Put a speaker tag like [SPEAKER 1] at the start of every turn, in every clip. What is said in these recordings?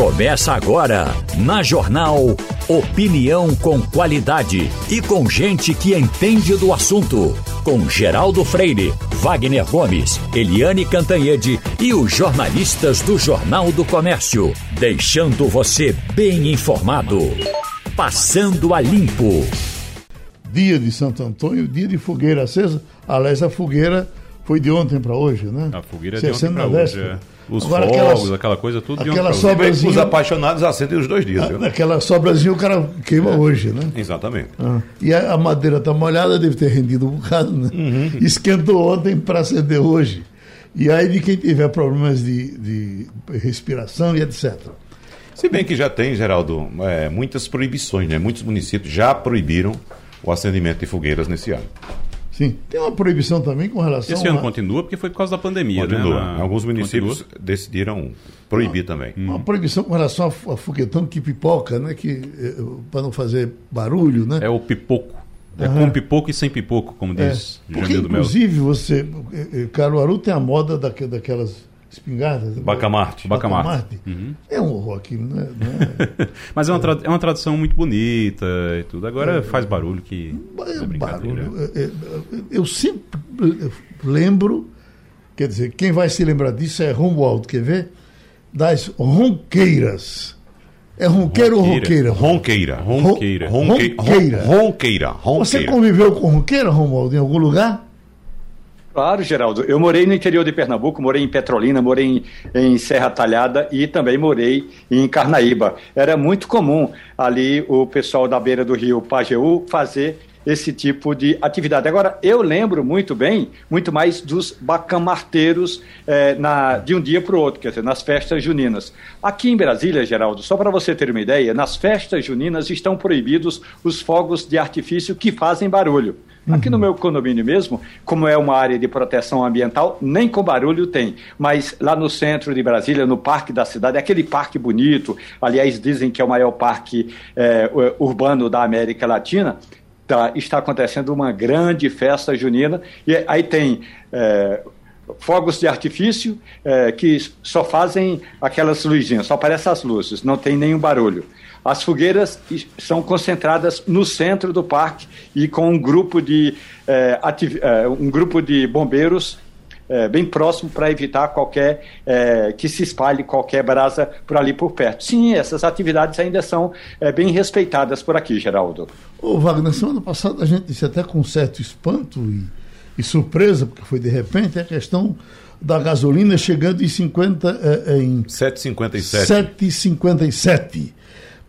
[SPEAKER 1] Começa agora, na Jornal Opinião com qualidade e com gente que entende do assunto. Com Geraldo Freire, Wagner Gomes, Eliane Cantanhede e os jornalistas do Jornal do Comércio. Deixando você bem informado. Passando a Limpo.
[SPEAKER 2] Dia de Santo Antônio, dia de fogueira acesa. Aliás, a fogueira foi de ontem para hoje, né?
[SPEAKER 3] A fogueira é de ontem para hoje. É. Os Agora, fogos, aquelas, aquela coisa, tudo de
[SPEAKER 4] aquela sobrazinha, Os apaixonados acendem os dois dias.
[SPEAKER 2] A, aquela sobrazinha o cara queima é, hoje, né?
[SPEAKER 4] Exatamente.
[SPEAKER 2] Ah, e a, a madeira está molhada, deve ter rendido um bocado, né? Uhum. Esquentou ontem para acender hoje. E aí de quem tiver problemas de, de respiração e etc.
[SPEAKER 4] Se bem que já tem, Geraldo, é, muitas proibições, né? Muitos municípios já proibiram o acendimento de fogueiras nesse ano.
[SPEAKER 2] Sim. Tem uma proibição também com relação
[SPEAKER 3] Esse ano a... continua porque foi por causa da pandemia,
[SPEAKER 4] continua. né? Na... Alguns municípios continua. decidiram proibir
[SPEAKER 2] uma,
[SPEAKER 4] também.
[SPEAKER 2] Uma hum. proibição com relação a foguetão que pipoca, né? Que, eh, para não fazer barulho, né?
[SPEAKER 3] É o pipoco. É uhum. com pipoco e sem pipoco, como é. diz
[SPEAKER 2] é. Porque, inclusive, você... Eh, eh, Caruaru tem a moda daquelas espingardas.
[SPEAKER 4] Bacamarte.
[SPEAKER 3] Bacamarte.
[SPEAKER 2] Uhum. É um horror aquilo, né?
[SPEAKER 3] É... Mas é uma, é uma tradição muito bonita e tudo. Agora é, faz barulho que. É
[SPEAKER 2] barulho. É, é, eu sempre lembro, quer dizer, quem vai se lembrar disso é Romualdo, quer ver? Das ronqueiras. É ronqueiro ou ronqueira?
[SPEAKER 4] Ronqueira.
[SPEAKER 3] Ronqueira.
[SPEAKER 4] Ronqueira. Ronqueira.
[SPEAKER 2] Você conviveu com ronqueira, Romualdo, em algum lugar?
[SPEAKER 5] Claro, Geraldo. Eu morei no interior de Pernambuco, morei em Petrolina, morei em, em, Serra Talhada e também morei em Carnaíba. Era muito comum ali o pessoal da beira do rio Pajeú fazer esse tipo de atividade. Agora, eu lembro muito bem, muito mais dos bacamarteiros eh, na, de um dia para o outro, quer dizer, nas festas juninas. Aqui em Brasília, Geraldo, só para você ter uma ideia, nas festas juninas estão proibidos os fogos de artifício que fazem barulho. Aqui no meu condomínio mesmo, como é uma área de proteção ambiental, nem com barulho tem. Mas lá no centro de Brasília, no parque da cidade, aquele parque bonito, aliás, dizem que é o maior parque é, urbano da América Latina, tá, está acontecendo uma grande festa junina. E aí tem. É, fogos de artifício é, que só fazem aquelas luzinhas, só aparecem as luzes, não tem nenhum barulho. As fogueiras são concentradas no centro do parque e com um grupo de, é, é, um grupo de bombeiros é, bem próximo para evitar qualquer é, que se espalhe qualquer brasa por ali por perto. Sim, essas atividades ainda são é, bem respeitadas por aqui, Geraldo.
[SPEAKER 2] Ô Wagner, semana passada a gente disse até com certo espanto e, e surpresa, porque foi de repente, a questão da gasolina chegando em 50 em
[SPEAKER 4] 7,57.
[SPEAKER 2] 7,57.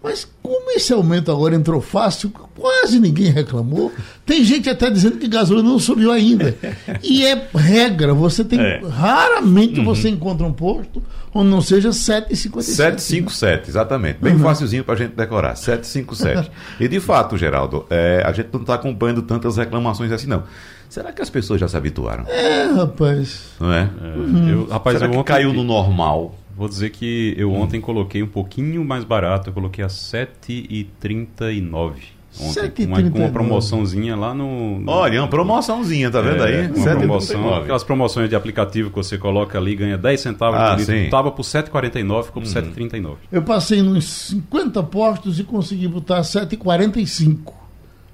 [SPEAKER 2] Mas como esse aumento agora entrou fácil, quase ninguém reclamou. Tem gente até dizendo que gasolina não subiu ainda. E é regra, você tem. É. Raramente uhum. você encontra um posto onde não seja 7,57.
[SPEAKER 4] 757, exatamente. Bem uhum. facilzinho para a gente decorar. 757. e de fato, Geraldo, é, a gente não está acompanhando tantas reclamações assim, não. Será que as pessoas já se habituaram?
[SPEAKER 2] É, rapaz.
[SPEAKER 4] Não é?
[SPEAKER 3] é. Uhum. Eu, rapaz,
[SPEAKER 4] Será eu que caiu no normal?
[SPEAKER 3] Vou dizer que eu hum. ontem coloquei um pouquinho mais barato, eu coloquei a 7,39. Ontem, com uma, uma promoçãozinha lá no, no,
[SPEAKER 4] Olha, uma promoçãozinha, tá vendo
[SPEAKER 3] é,
[SPEAKER 4] aí?
[SPEAKER 3] Uma promoção, aquelas promoções de aplicativo que você coloca ali ganha 10 centavos ah, por litro. Estava por 7,49, ficou por uhum. 7,39.
[SPEAKER 2] Eu passei nos 50 postos e consegui botar 7,45.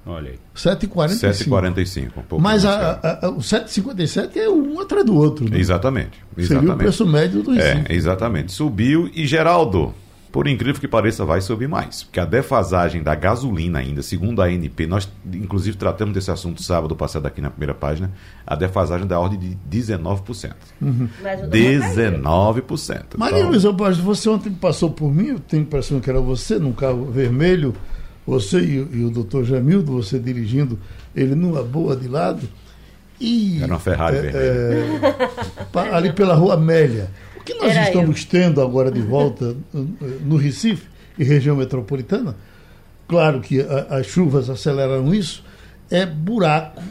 [SPEAKER 3] Olha aí.
[SPEAKER 2] 7,45.
[SPEAKER 4] 7,45. Um
[SPEAKER 2] Mas a, a, a, o 7,57 é um atrás do outro.
[SPEAKER 4] Né? Exatamente, exatamente.
[SPEAKER 2] Seria o preço médio do
[SPEAKER 4] É, exatamente. Subiu e Geraldo, por incrível que pareça, vai subir mais. Porque a defasagem da gasolina ainda, segundo a ANP, nós inclusive tratamos desse assunto sábado passado aqui na primeira página, a defasagem da ordem de 19%. Uhum. 19%.
[SPEAKER 2] Maria então... Luísa você ontem passou por mim, eu tenho a impressão que era você, num carro vermelho, você e, e o doutor Jamildo, você dirigindo ele numa boa de lado. E,
[SPEAKER 4] Era uma Ferrari é,
[SPEAKER 2] é, ali pela rua Amélia. O que nós Era estamos eu. tendo agora de volta no Recife e região metropolitana, claro que a, as chuvas aceleraram isso, é buraco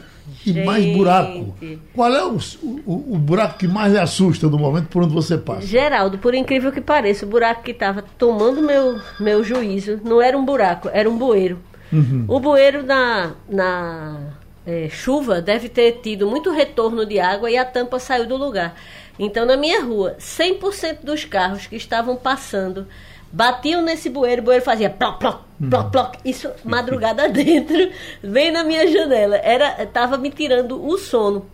[SPEAKER 2] e Gente. mais buraco. Qual é o, o, o, buraco que mais lhe assusta no momento por onde você passa?
[SPEAKER 6] Geraldo, por incrível que pareça, o buraco que estava tomando meu, meu juízo não era um buraco, era um bueiro. Uhum. O bueiro na, na é, chuva deve ter tido muito retorno de água e a tampa saiu do lugar. Então, na minha rua, 100% dos carros que estavam passando batiam nesse bueiro, o bueiro fazia ploc, ploc, ploc, ploc. Isso madrugada dentro, bem na minha janela. Era, tava me tirando o sono.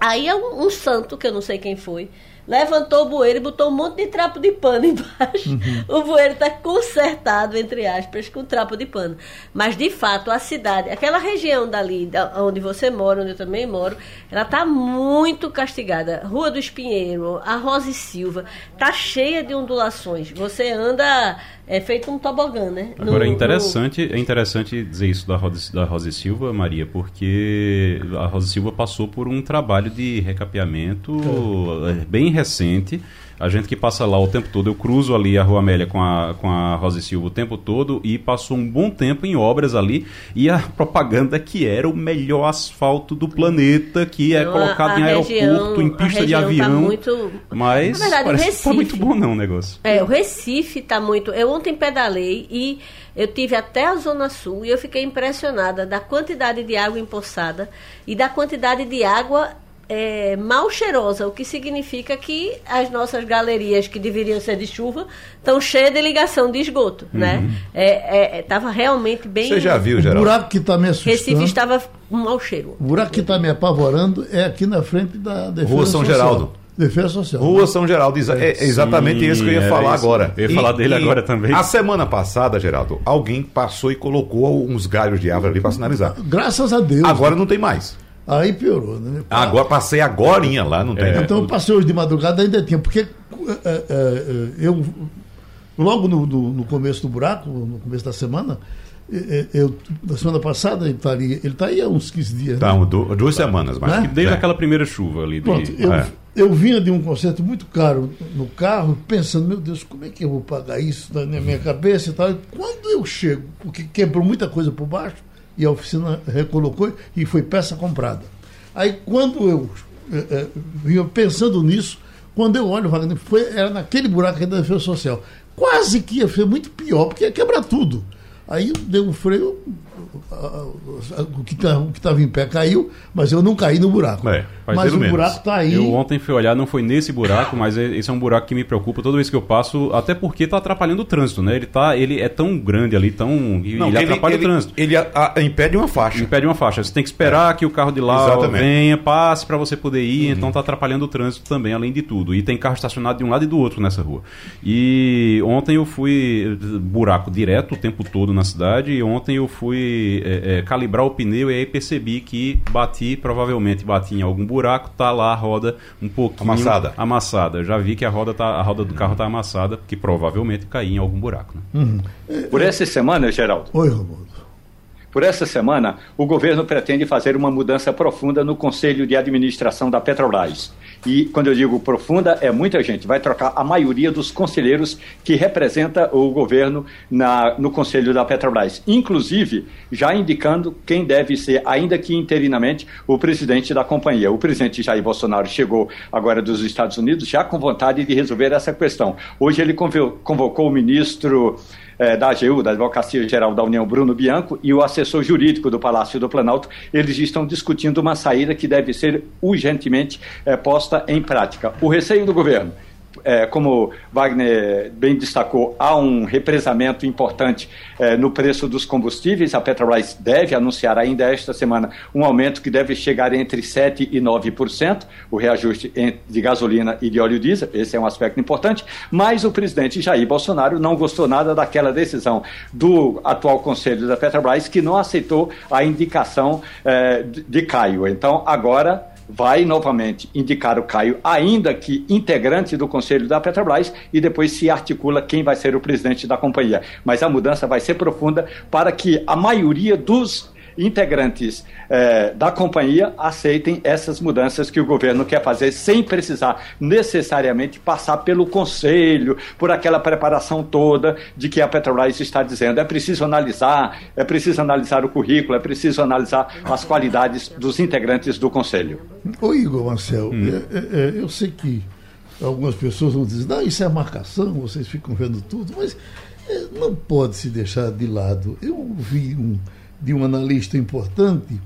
[SPEAKER 6] Aí um, um santo, que eu não sei quem foi, levantou o bueiro e botou um monte de trapo de pano embaixo. Uhum. O bueiro está consertado, entre aspas, com trapo de pano. Mas, de fato, a cidade, aquela região dali, da, onde você mora, onde eu também moro, ela está muito castigada. Rua do Espinheiro, a Rosa e Silva, está cheia de ondulações. Você anda é feito um tobogã, né?
[SPEAKER 3] Agora, no, é, interessante, no... é interessante dizer isso da Rosa, da Rosa Silva, Maria, porque a Rosa Silva passou por um trabalho de recapeamento é. bem recente a gente que passa lá o tempo todo, eu cruzo ali a Rua Amélia com a, com a Rosa e Silva o tempo todo e passou um bom tempo em obras ali e a propaganda que era o melhor asfalto do planeta, que é colocado a, a em aeroporto, em pista de tá avião. Tá muito... Mas Na verdade, parece Recife, tá muito bom não o negócio.
[SPEAKER 6] É, o Recife tá muito... Eu ontem pedalei e eu tive até a Zona Sul e eu fiquei impressionada da quantidade de água empoçada e da quantidade de água é, mal cheirosa, o que significa que as nossas galerias, que deveriam ser de chuva, estão cheias de ligação de esgoto, uhum. né? Estava é, é, realmente bem...
[SPEAKER 4] Você já viu, Geraldo?
[SPEAKER 2] O buraco que está me assustando...
[SPEAKER 6] Recife estava um mau cheiro.
[SPEAKER 2] O buraco que está me apavorando é aqui na frente da
[SPEAKER 4] Defesa Rua São Social. Geraldo.
[SPEAKER 2] Defesa Social.
[SPEAKER 4] Rua São Geraldo, é, é exatamente Sim, isso que eu ia falar isso. agora.
[SPEAKER 3] Eu ia e, falar dele agora também.
[SPEAKER 4] A semana passada, Geraldo, alguém passou e colocou uns galhos de árvore ali para sinalizar.
[SPEAKER 2] Graças a Deus.
[SPEAKER 4] Agora não tem mais.
[SPEAKER 2] Aí piorou, né?
[SPEAKER 4] Agora passei agora lá, não tem.
[SPEAKER 2] É. Então eu passei hoje de madrugada ainda tinha, porque é, é, é, eu logo no, no, no, começo do buraco, no começo da semana, eu, na semana passada ele estaria, ele está aí há uns 15 dias.
[SPEAKER 3] Tá, né? duas semanas, mas né? desde é. aquela primeira chuva ali. De...
[SPEAKER 2] Pronto, eu, é. eu vinha de um concerto muito caro no carro, pensando, meu Deus, como é que eu vou pagar isso na minha cabeça e tal. E quando eu chego, porque quebrou muita coisa por baixo, e a oficina recolocou e foi peça comprada. Aí quando eu é, vinha pensando nisso, quando eu olho, Wagner, foi, era naquele buraco da defesa social. Quase que ia ser muito pior, porque ia quebrar tudo. Aí deu um freio, o que tá, estava em pé caiu, mas eu não caí no buraco. É, mas o menos. buraco está aí.
[SPEAKER 3] Eu ontem fui olhar, não foi nesse buraco, mas esse é um buraco que me preocupa toda vez que eu passo, até porque está atrapalhando o trânsito, né? Ele, tá, ele é tão grande ali, tão. Não, ele, ele atrapalha
[SPEAKER 4] ele,
[SPEAKER 3] o trânsito.
[SPEAKER 4] Ele a, a, impede uma faixa.
[SPEAKER 3] Impede uma faixa. Você tem que esperar é. que o carro de lá Exatamente. venha, passe para você poder ir, uhum. então está atrapalhando o trânsito também, além de tudo. E tem carro estacionado de um lado e do outro nessa rua. E ontem eu fui buraco direto o tempo todo na cidade, e ontem eu fui é, é, calibrar o pneu e aí percebi que bati, provavelmente bati em algum buraco, tá lá a roda um pouquinho
[SPEAKER 4] amassada.
[SPEAKER 3] Amassada. Já vi que a roda tá, a roda do carro tá amassada, que provavelmente caiu em algum buraco. Né?
[SPEAKER 5] Uhum. Por essa semana, Geraldo.
[SPEAKER 2] Oi, Romualdo.
[SPEAKER 5] Por essa semana, o governo pretende fazer uma mudança profunda no Conselho de Administração da Petrobras. E quando eu digo profunda, é muita gente. Vai trocar a maioria dos conselheiros que representa o governo na, no Conselho da Petrobras. Inclusive, já indicando quem deve ser, ainda que interinamente, o presidente da companhia. O presidente Jair Bolsonaro chegou agora dos Estados Unidos já com vontade de resolver essa questão. Hoje ele convocou o ministro é, da AGU, da Advocacia Geral da União, Bruno Bianco, e o assessor jurídico do Palácio do Planalto, eles estão discutindo uma saída que deve ser urgentemente é, posta em prática. O receio do governo é, como Wagner bem destacou, há um represamento importante é, no preço dos combustíveis. A Petrobras deve anunciar ainda esta semana um aumento que deve chegar entre 7% e 9%, o reajuste de gasolina e de óleo diesel. Esse é um aspecto importante. Mas o presidente Jair Bolsonaro não gostou nada daquela decisão do atual conselho da Petrobras, que não aceitou a indicação é, de Caio. Então, agora vai novamente indicar o Caio, ainda que integrante do conselho da Petrobras, e depois se articula quem vai ser o presidente da companhia. Mas a mudança vai ser profunda para que a maioria dos integrantes é, da companhia aceitem essas mudanças que o governo quer fazer sem precisar necessariamente passar pelo conselho, por aquela preparação toda de que a Petrobras está dizendo. É preciso analisar, é preciso analisar o currículo, é preciso analisar as qualidades dos integrantes do conselho.
[SPEAKER 2] Ô Igor Marcel, hum. é, é, é eu sei que algumas pessoas vão dizer, não, isso é marcação, vocês ficam vendo tudo, mas é, não pode se deixar de lado. Eu vi um de um analista importante,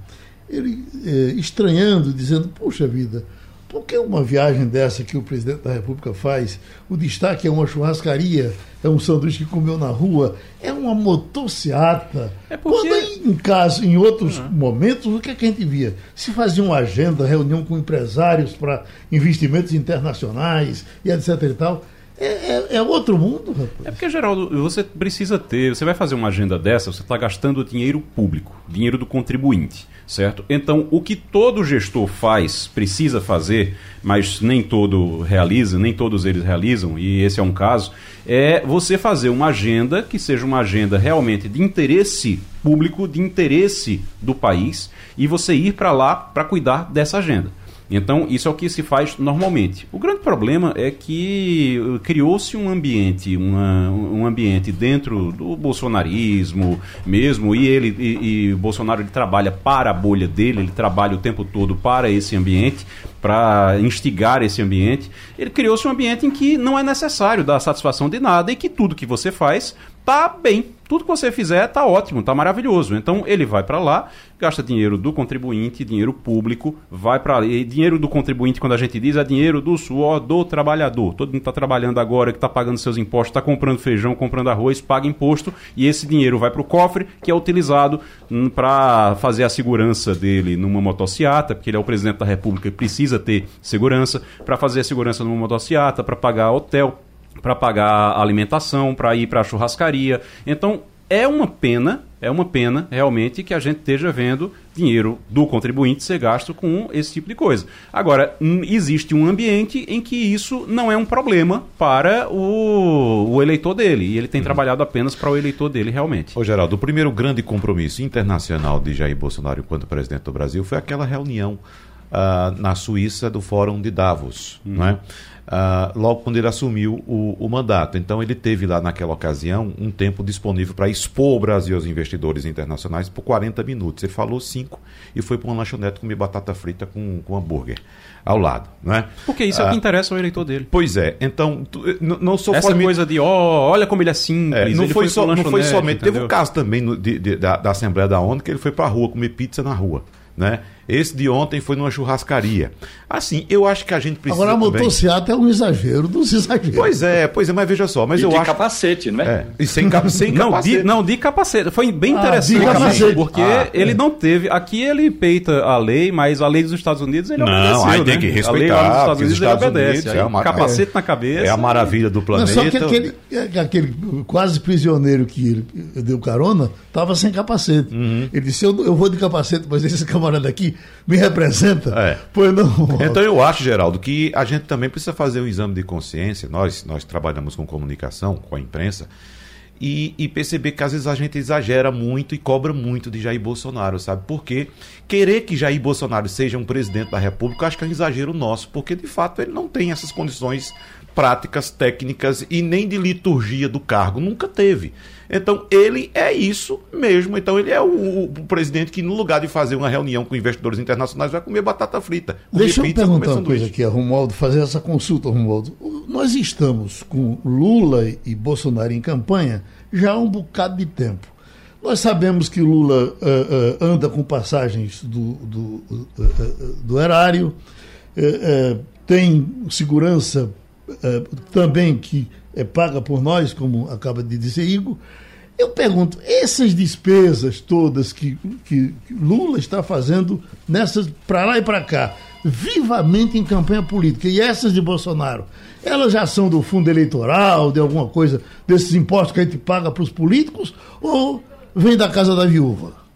[SPEAKER 2] ele é, estranhando, dizendo: Poxa vida, Por que uma viagem dessa que o presidente da República faz, o destaque é uma churrascaria, é um sanduíche que comeu na rua, é uma motociata? É porque... Quando em caso, em outros uhum. momentos, o que, é que a gente via? Se fazia uma agenda, reunião com empresários para investimentos internacionais e etc e tal. É, é, é, outro mundo, rapaz.
[SPEAKER 3] É porque, Geraldo, você precisa ter. Você vai fazer uma agenda dessa, você está gastando dinheiro público, dinheiro do contribuinte, certo? Então, o que todo gestor faz, precisa fazer, mas nem todo realiza, nem todos eles realizam, e esse é um caso, é você fazer uma agenda que seja uma agenda realmente de interesse público, de interesse do país, e você ir para lá para cuidar dessa agenda. Então, isso é o que se faz normalmente. O grande problema é que uh, criou-se um ambiente, uma, um ambiente dentro do bolsonarismo mesmo, e ele e, e o Bolsonaro ele trabalha para a bolha dele, ele trabalha o tempo todo para esse ambiente, para instigar esse ambiente. Ele criou-se um ambiente em que não é necessário dar satisfação de nada e que tudo que você faz tá bem. Tudo que você fizer tá ótimo, tá maravilhoso. Então ele vai para lá, gasta dinheiro do contribuinte, dinheiro público, vai para dinheiro do contribuinte quando a gente diz é dinheiro do suor do trabalhador. Todo mundo está trabalhando agora, que está pagando seus impostos, está comprando feijão, comprando arroz, paga imposto e esse dinheiro vai para o cofre que é utilizado hum, para fazer a segurança dele numa motociata, porque ele é o presidente da República e precisa ter segurança, para fazer a segurança numa motociata, para pagar hotel, para pagar alimentação, para ir para a churrascaria. Então, é uma pena, é uma pena realmente que a gente esteja vendo dinheiro do contribuinte ser gasto com esse tipo de coisa. Agora, existe um ambiente em que isso não é um problema para o, o eleitor dele, e ele tem uhum. trabalhado apenas para o eleitor dele realmente.
[SPEAKER 4] Ô Geraldo, o primeiro grande compromisso internacional de Jair Bolsonaro enquanto presidente do Brasil foi aquela reunião uh, na Suíça do Fórum de Davos, uhum. não uh, logo quando ele assumiu o, o, mandato. Então, ele teve lá naquela ocasião um tempo disponível para expor o Brasil aos investidores internacionais por 40 minutos. Ele falou cinco e foi para uma lanchonete comer batata frita com, com hambúrguer ao lado, não é?
[SPEAKER 3] Porque isso é o que ah, interessa ao eleitor dele.
[SPEAKER 4] Pois é. Então, não sou
[SPEAKER 3] Essa coisa de, ó, oh, olha como ele é simples. É,
[SPEAKER 4] não, foi foi só, não foi somente. Entendeu? Teve um caso também no, de, de, da, da Assembleia da ONU que ele foi para a rua comer pizza na rua, né? Esse de ontem foi numa churrascaria. Assim, eu acho que a gente precisa.
[SPEAKER 2] Agora, a motocicleta é um exagero dos exageros.
[SPEAKER 4] Pois é, pois é, mas veja só. Mas
[SPEAKER 5] e
[SPEAKER 4] eu
[SPEAKER 5] de
[SPEAKER 4] acho...
[SPEAKER 5] capacete, não é? é
[SPEAKER 4] e sem, cap... sem
[SPEAKER 3] não,
[SPEAKER 4] capacete.
[SPEAKER 3] De, não, de capacete. Foi bem ah, interessante, capacete. porque ah, ele é. não teve. Aqui ele peita a lei, mas a lei dos Estados Unidos ele
[SPEAKER 4] não,
[SPEAKER 3] obedeceu.
[SPEAKER 4] Não, aí tem né? que respeitar. A lei lá dos Estados Unidos
[SPEAKER 3] Estados ele obedece. Unidos, é uma... capacete na cabeça.
[SPEAKER 4] É a maravilha do planeta.
[SPEAKER 2] Não, só que aquele, aquele quase prisioneiro que ele deu carona estava sem capacete. Uhum. Ele disse: eu, eu vou de capacete, mas esse camarada aqui me representa.
[SPEAKER 4] É. Pois não. Então eu acho, Geraldo, que a gente também precisa fazer um exame de consciência. Nós, nós trabalhamos com comunicação, com a imprensa, e, e, perceber que às vezes a gente exagera muito e cobra muito de Jair Bolsonaro, sabe? Porque querer que Jair Bolsonaro seja um presidente da República, acho que é um exagero nosso, porque de fato ele não tem essas condições práticas, técnicas e nem de liturgia do cargo, nunca teve. Então ele é isso mesmo. Então ele é o, o, presidente que, no lugar de fazer uma reunião com investidores internacionais, vai comer batata frita.
[SPEAKER 2] Deixa eu perguntar uma coisa aqui, Romualdo, fazer essa consulta, Romualdo. Nós estamos com Lula e Bolsonaro em campanha já há um bocado de tempo. Nós sabemos que Lula uh, uh, anda com passagens do, do, uh, do erário, tem segurança também que é paga por nós, como acaba de dizer Igor. Eu pergunto, essas despesas todas que, que, que Lula está fazendo nessas para lá e para cá, vivamente em campanha política, e essas de Bolsonaro, elas já são do fundo eleitoral, de alguma coisa, desses impostos que a gente paga para os políticos, ou vem da casa da viúva?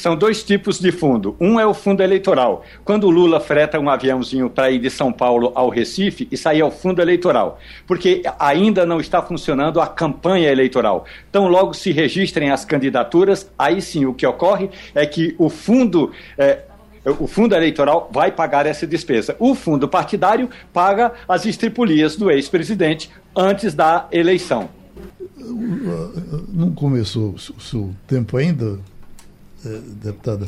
[SPEAKER 5] São dois tipos de fundo. Um é o fundo eleitoral. Quando o Lula freta um aviãozinho para ir de São Paulo ao Recife, isso aí é o fundo eleitoral. Porque ainda não está funcionando a campanha eleitoral. Então, logo se registrem as candidaturas, aí sim o que ocorre é que o fundo. É, o fundo eleitoral vai pagar essa despesa. O fundo partidário paga as estripulias do ex-presidente antes da eleição.
[SPEAKER 2] Não começou o seu tempo ainda, deputada,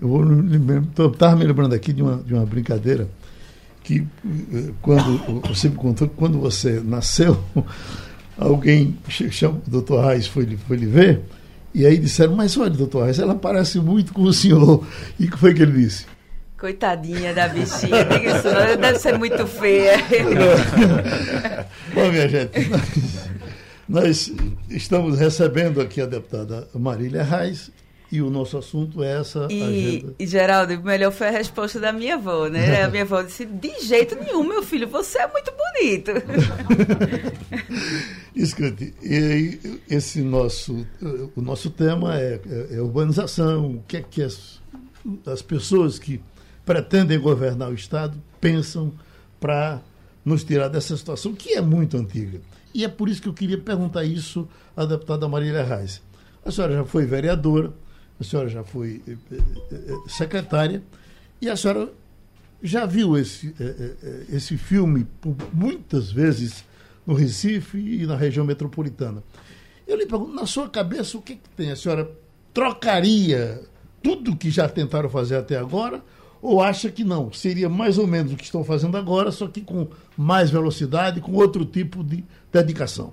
[SPEAKER 2] eu estava me lembrando aqui de uma, de uma brincadeira que eh, quando você me contou que quando você nasceu, alguém chama, o doutor Reis foi, foi lhe ver, e aí disseram, mas olha, doutor Reis, ela parece muito com o senhor. E o que foi que ele disse?
[SPEAKER 7] Coitadinha da bichinha, diga isso não, deve ser muito feia.
[SPEAKER 2] Bom, minha gente, nós estamos recebendo aqui a deputada Marília Reis e o nosso assunto é essa
[SPEAKER 7] e,
[SPEAKER 2] agenda.
[SPEAKER 7] E, Geraldo, melhor foi a resposta da minha avó, né? A minha avó disse, de jeito nenhum, meu filho, você é muito bonito.
[SPEAKER 2] Escute, e esse nosso, o nosso tema é, é, é urbanização, o que é que as, as pessoas que pretendem governar o Estado pensam para nos tirar dessa situação, que é muito antiga. E é por isso que eu queria perguntar isso à deputada Marília Reis. A senhora já foi vereadora, a senhora já foi eh, eh, eh, secretária, e a senhora já viu esse, esse filme muitas vezes no Recife e na região metropolitana. Eu lhe pergunto, na sua cabeça, o que, que tem? A senhora trocaria tudo que já tentaram fazer até agora ou acha que não? Seria mais ou menos o que estão fazendo agora, só que com mais velocidade, com outro tipo de dedicação.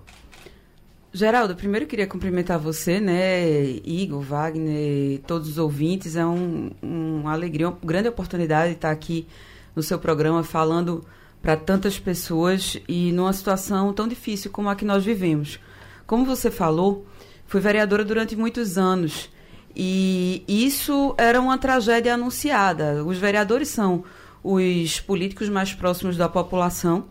[SPEAKER 7] Geraldo, primeiro eu queria cumprimentar você, né, Igor, Wagner, todos os ouvintes. É um, uma alegria, uma grande oportunidade estar aqui no seu programa falando para tantas pessoas e numa situação tão difícil como a que nós vivemos. Como você falou, fui vereadora durante muitos anos e isso era uma tragédia anunciada. Os vereadores são os políticos mais próximos da população,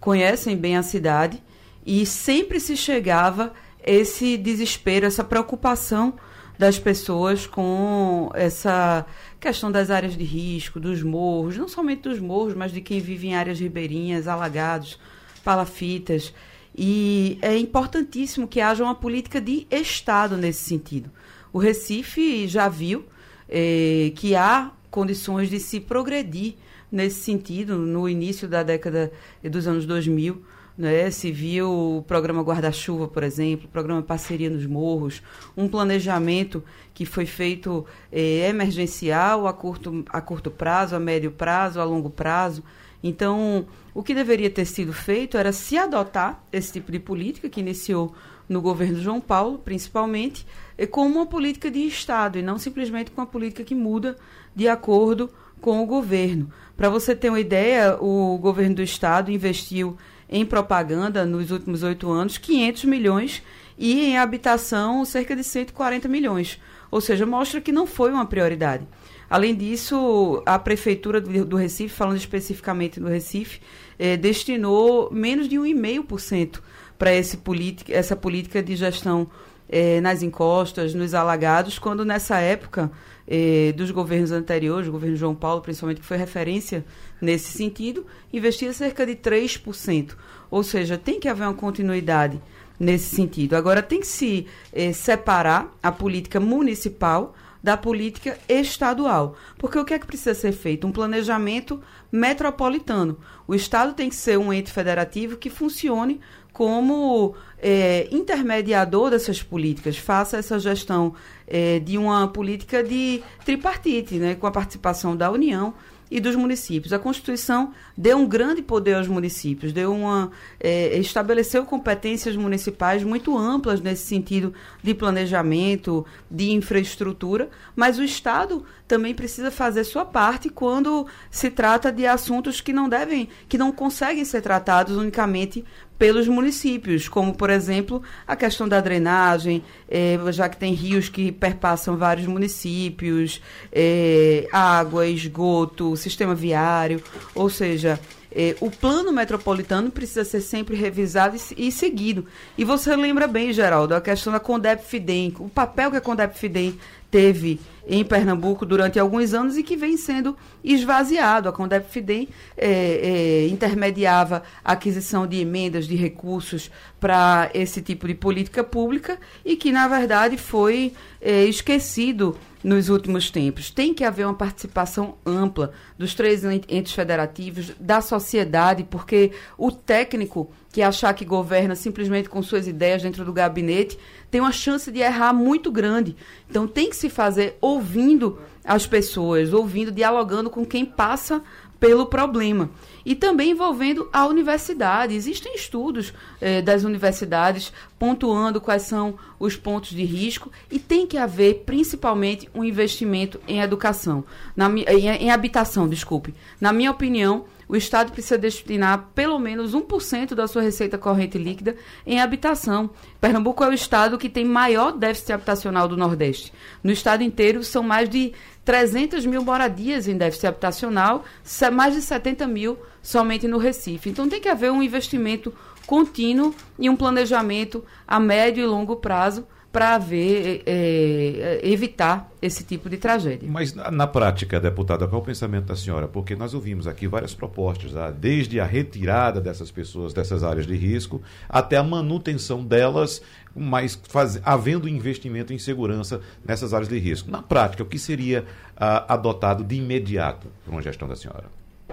[SPEAKER 7] conhecem bem a cidade e sempre se chegava esse desespero, essa preocupação das pessoas com essa questão das áreas de risco, dos morros, não somente dos morros, mas de quem vive em áreas ribeirinhas, alagados, palafitas. E é importantíssimo que haja uma política de Estado nesse sentido. O Recife já viu eh, que há condições de se progredir nesse sentido no início da década dos anos 2000. Né? Se viu o programa Guarda-Chuva, por exemplo, o programa Parceria nos Morros, um planejamento que foi feito eh, emergencial a curto, a curto prazo, a médio prazo, a longo prazo. Então, o que deveria ter sido feito era se adotar esse tipo de política que iniciou no governo João Paulo, principalmente, como uma política de Estado e não simplesmente com uma política que muda de acordo com o governo. Para você ter uma ideia, o governo do Estado investiu em propaganda nos últimos oito anos 500 milhões e em habitação cerca de 140 milhões. Ou seja, mostra que não foi uma prioridade. Além disso, a Prefeitura do, Recife, falando especificamente do Recife, eh, destinou menos de 1,5% para essa política de gestão eh, nas encostas, nos alagados, quando nessa época eh, dos governos anteriores, o governo João Paulo, principalmente, que foi referência nesse sentido, investia cerca de 3%. Ou seja, tem que haver uma continuidade nesse sentido. Agora, tem que se eh, separar a política municipal da política estadual. Porque o que é que precisa ser feito? Um planejamento metropolitano. O Estado tem que ser um ente federativo que funcione como é, intermediador dessas políticas, faça essa gestão é, de uma política de tripartite, né, com a participação da União, e dos municípios. A Constituição deu um grande poder aos municípios, deu uma é, estabeleceu competências municipais muito amplas nesse sentido de planejamento, de infraestrutura, mas o Estado também precisa fazer sua parte quando se trata de assuntos que não devem, que não conseguem ser tratados unicamente pelos municípios, como, por exemplo, a questão da drenagem, eh, já que tem rios que perpassam vários municípios, eh, água, esgoto, sistema viário, ou seja, eh, o plano metropolitano precisa ser sempre revisado e, e, seguido. E você lembra bem, Geraldo, a questão da Condep-Fidem, o papel que a Condep-Fidem teve em Pernambuco durante alguns anos e que vem sendo esvaziado. A Condep Fidem é, é, intermediava a aquisição de emendas, de recursos para esse tipo de política pública e que, na verdade, foi é, esquecido nos últimos tempos. Tem que haver uma participação ampla dos três entes federativos, da sociedade, porque o técnico que achar que governa simplesmente com suas ideias dentro do gabinete tem uma chance de errar muito grande. Então tem que se fazer ouvindo as pessoas, ouvindo, dialogando com quem passa pelo problema. E também envolvendo a universidade. Existem estudos eh, das universidades pontuando quais são os pontos de risco e tem que haver principalmente um investimento em educação, na, em, em habitação, desculpe. Na minha opinião, o Estado precisa destinar pelo menos 1% da sua receita corrente líquida em habitação. Pernambuco é o estado que tem maior déficit habitacional do Nordeste. No estado inteiro, são mais de 300 mil moradias em déficit habitacional, mais de 70 mil somente no Recife. Então tem que haver um investimento contínuo e um planejamento a médio e longo prazo para haver, é, evitar esse tipo de tragédia.
[SPEAKER 4] Mas na, na, prática, deputada, qual é o pensamento da senhora? Porque nós ouvimos aqui várias propostas, tá? desde a retirada dessas pessoas dessas áreas de risco até a manutenção delas, mas faz, havendo investimento em segurança nessas áreas de risco. Na prática, o que seria ah, adotado de imediato por uma gestão da senhora?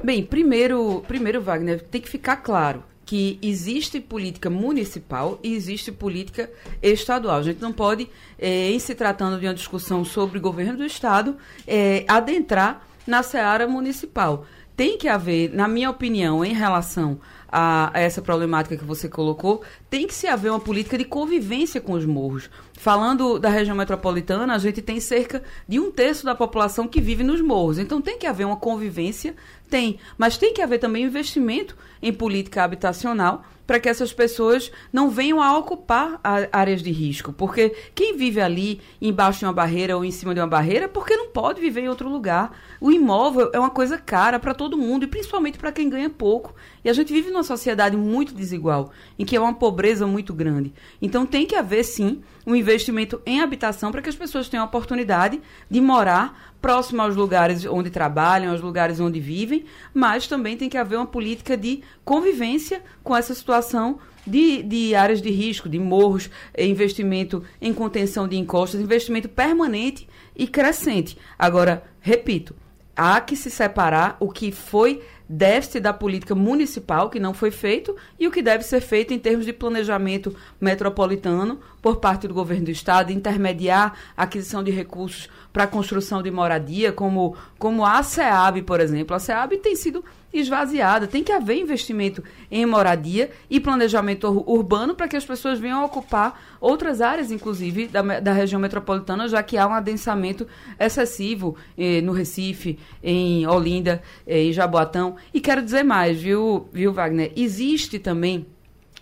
[SPEAKER 7] Bem, primeiro, primeiro Wagner, tem que ficar claro que existe política municipal e existe política estadual. A gente não pode, é, em se tratando de uma discussão sobre governo do Estado, é, adentrar na seara municipal. Tem que haver, na minha opinião, em relação a, a, essa problemática que você colocou, tem que se haver uma política de convivência com os morros. Falando da região metropolitana, a gente tem cerca de um terço da população que vive nos morros. Então tem que haver uma convivência tem, mas tem que haver também investimento em política habitacional para que essas pessoas não venham a ocupar áreas de risco. Porque quem vive ali embaixo de uma barreira ou em cima de uma barreira, porque não pode viver em outro lugar. O imóvel é uma coisa cara para todo mundo e principalmente para quem ganha pouco. E a gente vive numa sociedade muito desigual, em que é uma pobreza muito grande. Então tem que haver sim um investimento em habitação para que as pessoas tenham a oportunidade de morar próximo aos lugares onde trabalham, aos lugares onde vivem, mas também tem que haver uma política de convivência com essa situação de, de áreas de risco, de morros, eh, investimento em contenção de encostas, investimento permanente e crescente. Agora, repito, há que se separar o que foi déficit da política municipal, que não foi feito, e o que deve ser feito em termos de planejamento metropolitano por parte do governo do Estado, intermediar a aquisição de recursos para a construção de moradia, como, como a SEAB, por exemplo. A SEAB tem sido esvaziada. Tem que haver investimento em moradia e planejamento urbano para que as pessoas venham ocupar outras áreas, inclusive da, da região metropolitana, já que há um adensamento excessivo eh, no Recife, em Olinda, eh, em Jaboatão. E quero dizer mais, viu, viu Wagner? Existe também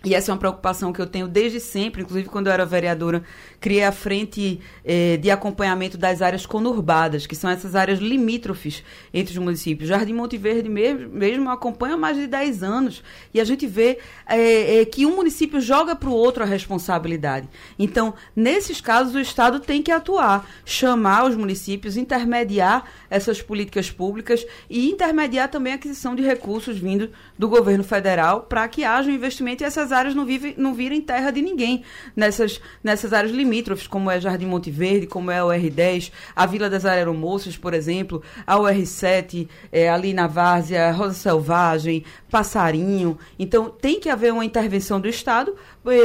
[SPEAKER 7] e essa é uma preocupação que eu tenho desde sempre, inclusive quando eu era vereadora, criei a frente eh, de acompanhamento das áreas conurbadas, que são essas áreas limítrofes entre os municípios. Jardim Monte Verde mesmo, mesmo acompanha mais de 10 anos e a gente vê eh, eh, que um município joga para o outro a responsabilidade. Então, nesses casos, o Estado tem que atuar, chamar os municípios, intermediar essas políticas públicas e intermediar também a aquisição de recursos vindo do governo federal para que haja um investimento e essas áreas não, vive, não virem terra de ninguém nessas, nessas áreas limítrofes, como é Jardim Monte Verde, como é o R10, a Vila das Aeromoças, por exemplo, a UR7, é, ali na Várzea, Rosa Selvagem, Passarinho. Então, tem que haver uma intervenção do Estado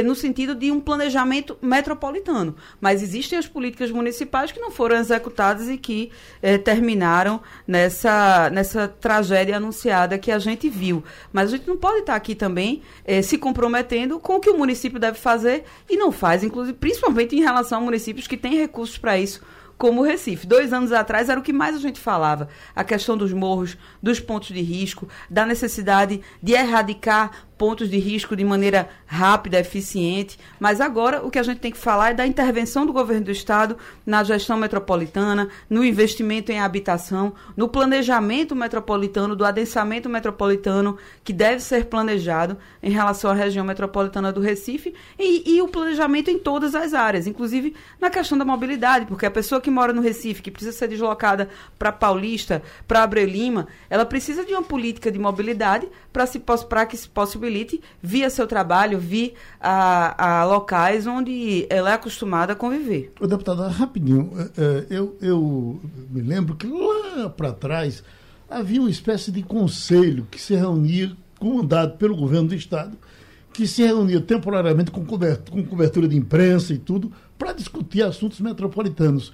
[SPEAKER 7] no sentido de um planejamento metropolitano. Mas existem as políticas municipais que não foram executadas e que é, terminaram nessa, nessa tragédia anunciada que a gente viu. Mas a gente não pode estar aqui também é, se comprometendo com o que o município deve fazer e não faz, inclusive, principalmente em relação a municípios que têm recursos para isso como o Recife. Dois anos atrás era o que mais a gente falava: a questão dos morros, dos pontos de risco, da necessidade de erradicar pontos de risco de maneira rápida, eficiente. Mas agora o que a gente tem que falar é da intervenção do governo do Estado na gestão metropolitana, no investimento em habitação, no planejamento metropolitano, do adensamento metropolitano que deve ser planejado em relação à região metropolitana do Recife e, e o planejamento em todas as áreas, inclusive na questão da mobilidade, porque a pessoa que mora no Recife, que precisa ser deslocada para Paulista, para Abreu Lima, ela precisa de uma política de mobilidade para que se possibilite seu trabalho, vir a, a locais onde ela é acostumada a conviver.
[SPEAKER 2] O deputado, rapidinho, é, é, eu, eu me lembro que lá para trás havia uma espécie de conselho que se reunia, comandado pelo governo do Estado, que se reunia temporariamente com cobertura de imprensa e tudo, para discutir assuntos metropolitanos.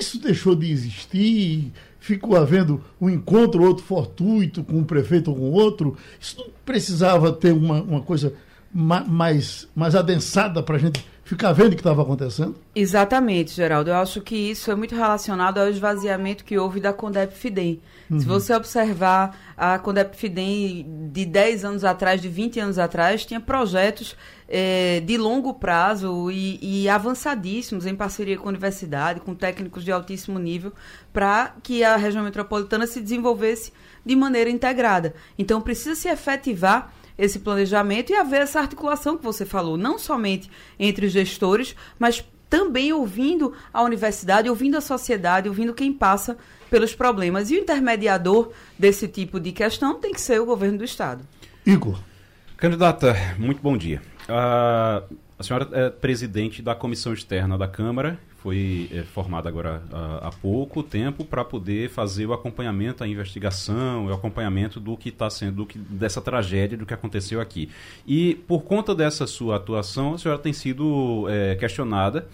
[SPEAKER 2] Isso deixou de existir, ficou havendo um encontro, outro fortuito com um prefeito ou com outro. Isso não precisava ter uma, uma coisa mais, mais adensada para a gente ficar vendo o que estava acontecendo?
[SPEAKER 7] Exatamente, Geraldo. Eu acho que isso é muito relacionado ao esvaziamento que houve da Condep Fidem. Uhum. Se você observar a Condep Fidem de 10 anos atrás, de 20 anos atrás, tinha projetos é, de longo prazo e, e, avançadíssimos em parceria com a universidade, com técnicos de altíssimo nível, para que a região metropolitana se desenvolvesse de maneira integrada. Então, precisa se efetivar esse planejamento e haver essa articulação que você falou, não somente entre os gestores, mas também ouvindo a universidade, ouvindo a sociedade, ouvindo quem passa pelos problemas. E o intermediador desse tipo de questão tem que ser o governo do Estado.
[SPEAKER 2] Igor.
[SPEAKER 3] Candidata, muito bom dia. Uh, a senhora é presidente da comissão externa da Câmara, foi é, formada agora há, há pouco tempo para poder fazer o acompanhamento, a investigação, o acompanhamento do que está sendo, do que, dessa tragédia, do que aconteceu aqui. E por conta dessa sua atuação, a senhora tem sido é, questionada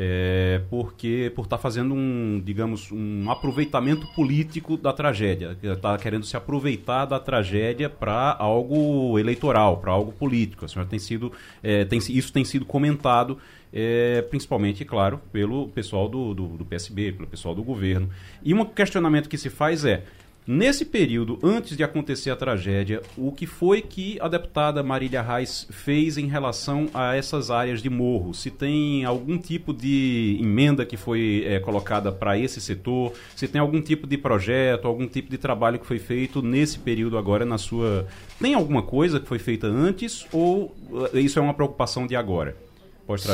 [SPEAKER 3] é, porque por estar tá fazendo um, digamos, um aproveitamento político da tragédia, está querendo se aproveitar da tragédia para algo eleitoral, para algo político. A senhora tem sido, é, tem, isso tem sido comentado, é, principalmente, claro, pelo pessoal do, do, do PSB, pelo pessoal do governo. E um questionamento que se faz é Nesse período, antes de acontecer a tragédia, o que foi que a deputada Marília Reis fez em relação a essas áreas de morro? Se tem algum tipo de emenda que foi é, colocada para esse setor? Se tem algum tipo de projeto, algum tipo de trabalho que foi feito nesse período agora na sua. Tem alguma coisa que foi feita antes ou eh, isso é uma preocupação de agora?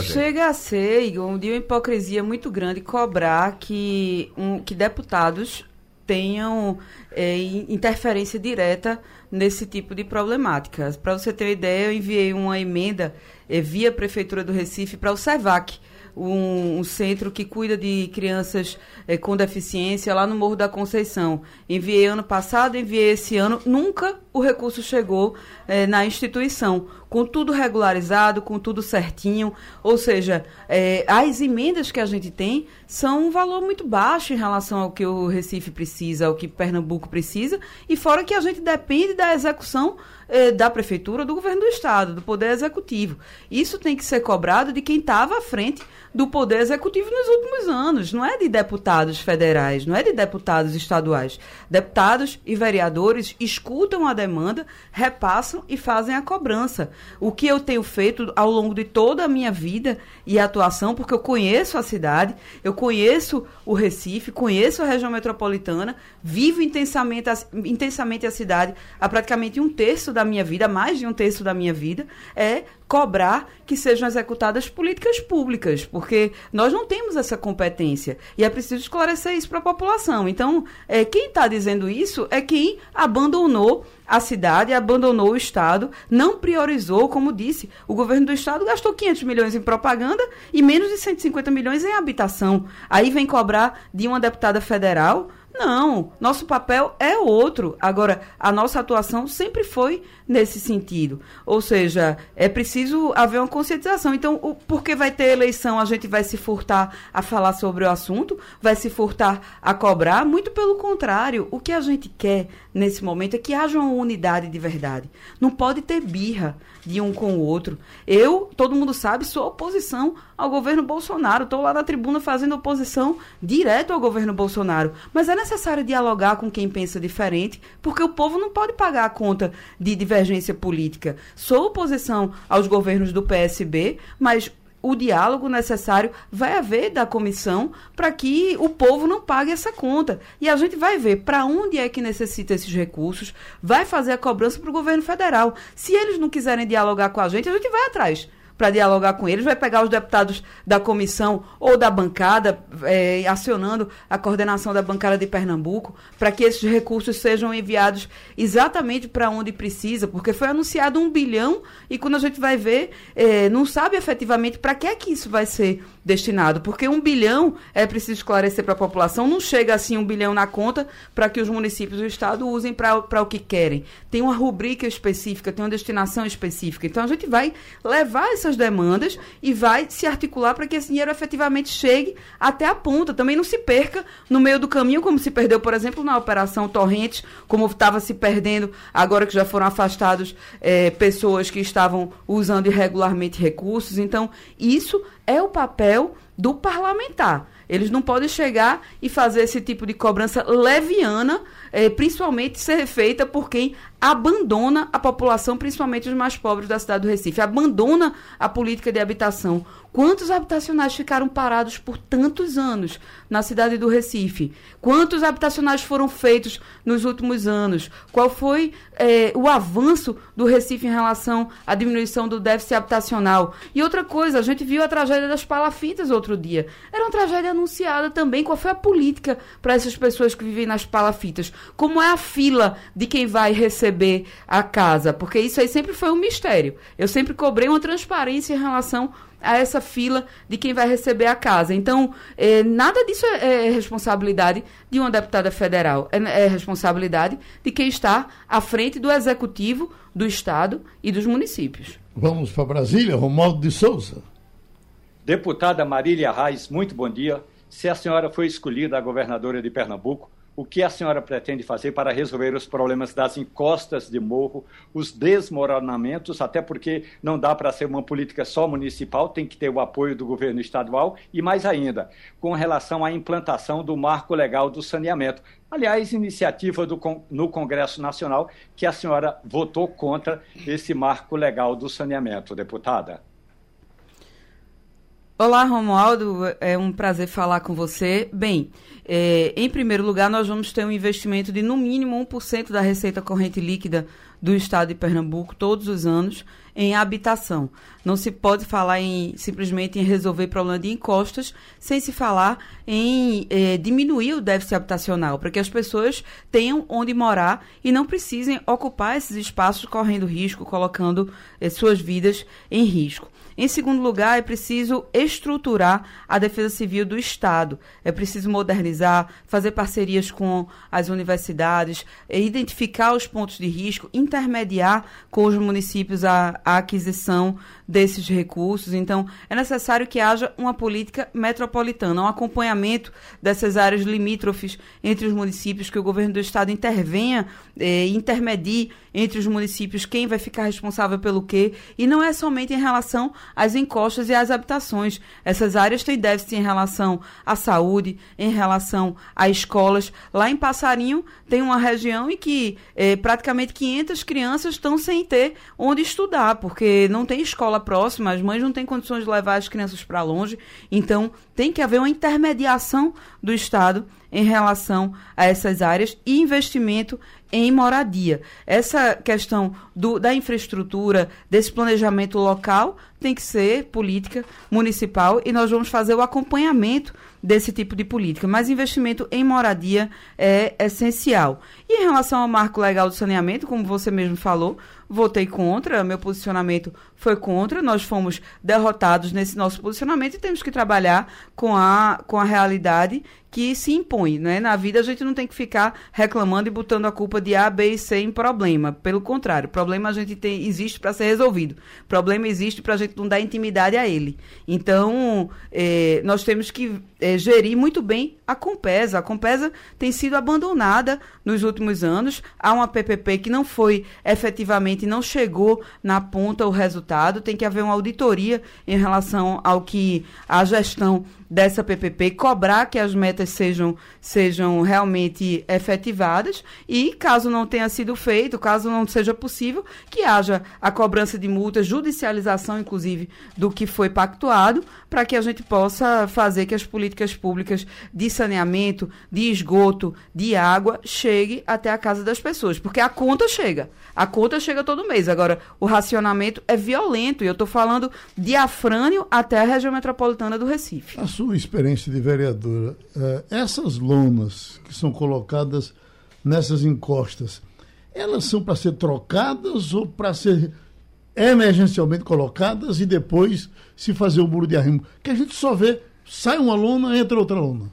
[SPEAKER 7] Chega a ser, Igor, de uma hipocrisia muito grande cobrar que, um, que deputados tenham é, interferência direta nesse tipo de problemática. Para você ter uma ideia, eu enviei uma emenda é, via Prefeitura do Recife para o SEVAC, um, um, centro que cuida de crianças é, com deficiência lá no Morro da Conceição. Enviei ano passado, enviei esse ano, nunca o recurso chegou é, na instituição com tudo regularizado, com tudo certinho. Ou seja, é, as emendas que a gente tem são um valor muito baixo em relação ao que o Recife precisa, ao que Pernambuco precisa, e fora que a gente depende da execução da prefeitura, do governo do estado, do poder executivo. Isso tem que ser cobrado de quem estava à frente do poder executivo nos últimos anos. Não é de deputados federais, não é de deputados estaduais. Deputados e vereadores escutam a demanda, repassam e fazem a cobrança o que eu tenho feito ao longo de toda a minha vida e atuação, porque eu conheço a cidade, eu conheço o Recife, conheço a região metropolitana, vivo intensamente a, intensamente a cidade há praticamente um terço da minha vida, mais de um terço da minha vida, é cobrar que sejam executadas políticas públicas, porque nós não temos essa competência e é preciso esclarecer isso para a população. Então, é, quem está dizendo isso é quem abandonou a cidade, abandonou o Estado, não priorizou, como disse, o governo do Estado gastou 500 milhões em propaganda e menos de 150 milhões em habitação. Aí vem cobrar de uma deputada federal não, nosso papel é outro. Agora, a nossa atuação sempre foi nesse sentido. Ou seja, é preciso haver uma conscientização. Então, o, porque vai ter eleição, a gente vai se furtar a falar sobre o assunto, vai se furtar a cobrar? Muito pelo contrário. O que a gente quer nesse momento é que haja uma unidade de verdade. Não pode ter birra de um com o outro. Eu, todo mundo sabe, sou oposição ao governo Bolsonaro. Estou lá na tribuna fazendo oposição direto ao governo Bolsonaro. Mas é necessário dialogar com quem pensa diferente, porque o povo não pode pagar a conta de divergência política. Sou oposição aos governos do PSB, mas o diálogo necessário vai haver da comissão para que o povo não pague essa conta. E a gente vai ver para onde é que necessita esses recursos, vai fazer a cobrança para o governo federal. Se eles não quiserem dialogar com a gente, a gente vai atrás para dialogar com eles, vai pegar os deputados da comissão ou da bancada, é, acionando a coordenação da bancada de Pernambuco, para que esses recursos sejam enviados exatamente para onde precisa, porque foi anunciado um bilhão e quando a gente vai ver, é, não sabe efetivamente para que é que isso vai ser destinado, porque um bilhão, é preciso esclarecer para a população, não chega assim um bilhão na conta para que os municípios do estado usem para o que querem. Tem uma rubrica específica, tem uma destinação específica. Então a gente vai levar essas demandas e vai se articular para que esse dinheiro efetivamente chegue até a ponta. Também não se perca no meio do caminho, como se perdeu, por exemplo, na Operação Torrentes, como estava se perdendo agora que já foram afastados é, pessoas que estavam usando irregularmente recursos. Então, isso é o papel do parlamentar. Eles não podem chegar e fazer esse tipo de cobrança leviana, eh, principalmente ser feita por quem abandona a população, principalmente os mais pobres da cidade do Recife, abandona a política de habitação. Quantos habitacionais ficaram parados por tantos anos na cidade do Recife? Quantos habitacionais foram feitos nos últimos anos? Qual foi eh, o avanço do Recife em relação à diminuição do déficit habitacional? E outra coisa, a gente viu a tragédia das palafitas outro dia. Era uma tragédia anunciada também. Qual foi a política para essas pessoas que vivem nas palafitas? Como é a fila de quem vai receber a casa? Porque isso aí sempre foi um mistério. Eu sempre cobrei uma transparência em relação a essa fila de quem vai receber a casa. Então, eh, nada disso é, é, responsabilidade de uma deputada federal, é, é, responsabilidade de quem está à frente do executivo, do Estado e dos municípios.
[SPEAKER 2] Vamos para Brasília, Romualdo de Souza.
[SPEAKER 5] Deputada Marília Reis, muito bom dia. Se a senhora foi escolhida a governadora de Pernambuco, o que a senhora pretende fazer para resolver os problemas das encostas de morro, os desmoronamentos, até porque não dá para ser uma política só municipal, tem que ter o apoio do governo estadual e mais ainda, com relação à implantação do marco legal do saneamento. Aliás, iniciativa do, no Congresso Nacional que a senhora votou contra esse marco legal do saneamento, deputada.
[SPEAKER 7] Olá, Romualdo. É um prazer falar com você. Bem, é, em primeiro lugar, nós vamos ter um investimento de no mínimo 1% da receita corrente líquida do estado de Pernambuco todos os anos em habitação. Não se pode falar em simplesmente em resolver problema de encostas sem se falar em é, diminuir o déficit habitacional, para que as pessoas tenham onde morar e não precisem ocupar esses espaços correndo risco, colocando é, suas vidas em risco. Em segundo lugar, é preciso estruturar a defesa civil do Estado. É preciso modernizar, fazer parcerias com as universidades, identificar os pontos de risco, intermediar com os municípios a, a aquisição desses recursos. Então, é necessário que haja uma política metropolitana, um acompanhamento dessas áreas limítrofes entre os municípios, que o governo do Estado intervenha, eh, intermedie entre os municípios quem vai ficar responsável pelo quê. E não é somente em relação às encostas e às habitações. Essas áreas têm déficit em relação à saúde, em relação a escolas. Lá em Passarinho tem uma região em que eh, praticamente 500 crianças estão sem ter onde estudar, porque não tem escola próxima, as mães não têm condições de levar as crianças para longe. Então, tem que haver uma intermediação do Estado em relação a essas áreas e investimento em moradia. Essa questão do, da infraestrutura, desse planejamento local, tem que ser política municipal e nós vamos fazer o acompanhamento desse tipo de política. Mas investimento em moradia é essencial. E em relação ao marco legal do saneamento, como você mesmo falou, votei contra, meu posicionamento foi contra, nós fomos derrotados nesse nosso posicionamento e temos que trabalhar com a, com a realidade que se impõe. Né? Na vida a gente não tem que ficar reclamando e botando a culpa de A, B e C em problema. Pelo contrário, problema a gente tem, existe para ser resolvido. Problema existe para a gente não dar intimidade a ele. Então, eh, nós temos que eh, gerir muito bem a Compesa. A Compesa tem sido abandonada nos últimos anos. Há uma PPP que não foi efetivamente, não chegou na ponta o resultado. Tem que haver uma auditoria em relação ao que a gestão dessa PPP, cobrar que as metas sejam, sejam realmente efetivadas e, caso não tenha sido feito, caso não seja possível, que haja a cobrança de multas, judicialização, inclusive, do que foi pactuado, para que a gente possa fazer que as políticas públicas de saneamento, de esgoto, de água chegue até a casa das pessoas, porque a conta chega. A conta chega todo mês. Agora, o racionamento é violento e eu estou falando de Afrânio até a região metropolitana do Recife.
[SPEAKER 2] A experiência de vereadora, uh, essas lonas que são colocadas nessas encostas, elas são para ser trocadas ou para ser emergencialmente colocadas e depois se fazer o muro de arrimo. Que a gente só vê, sai uma lona, entra outra lona.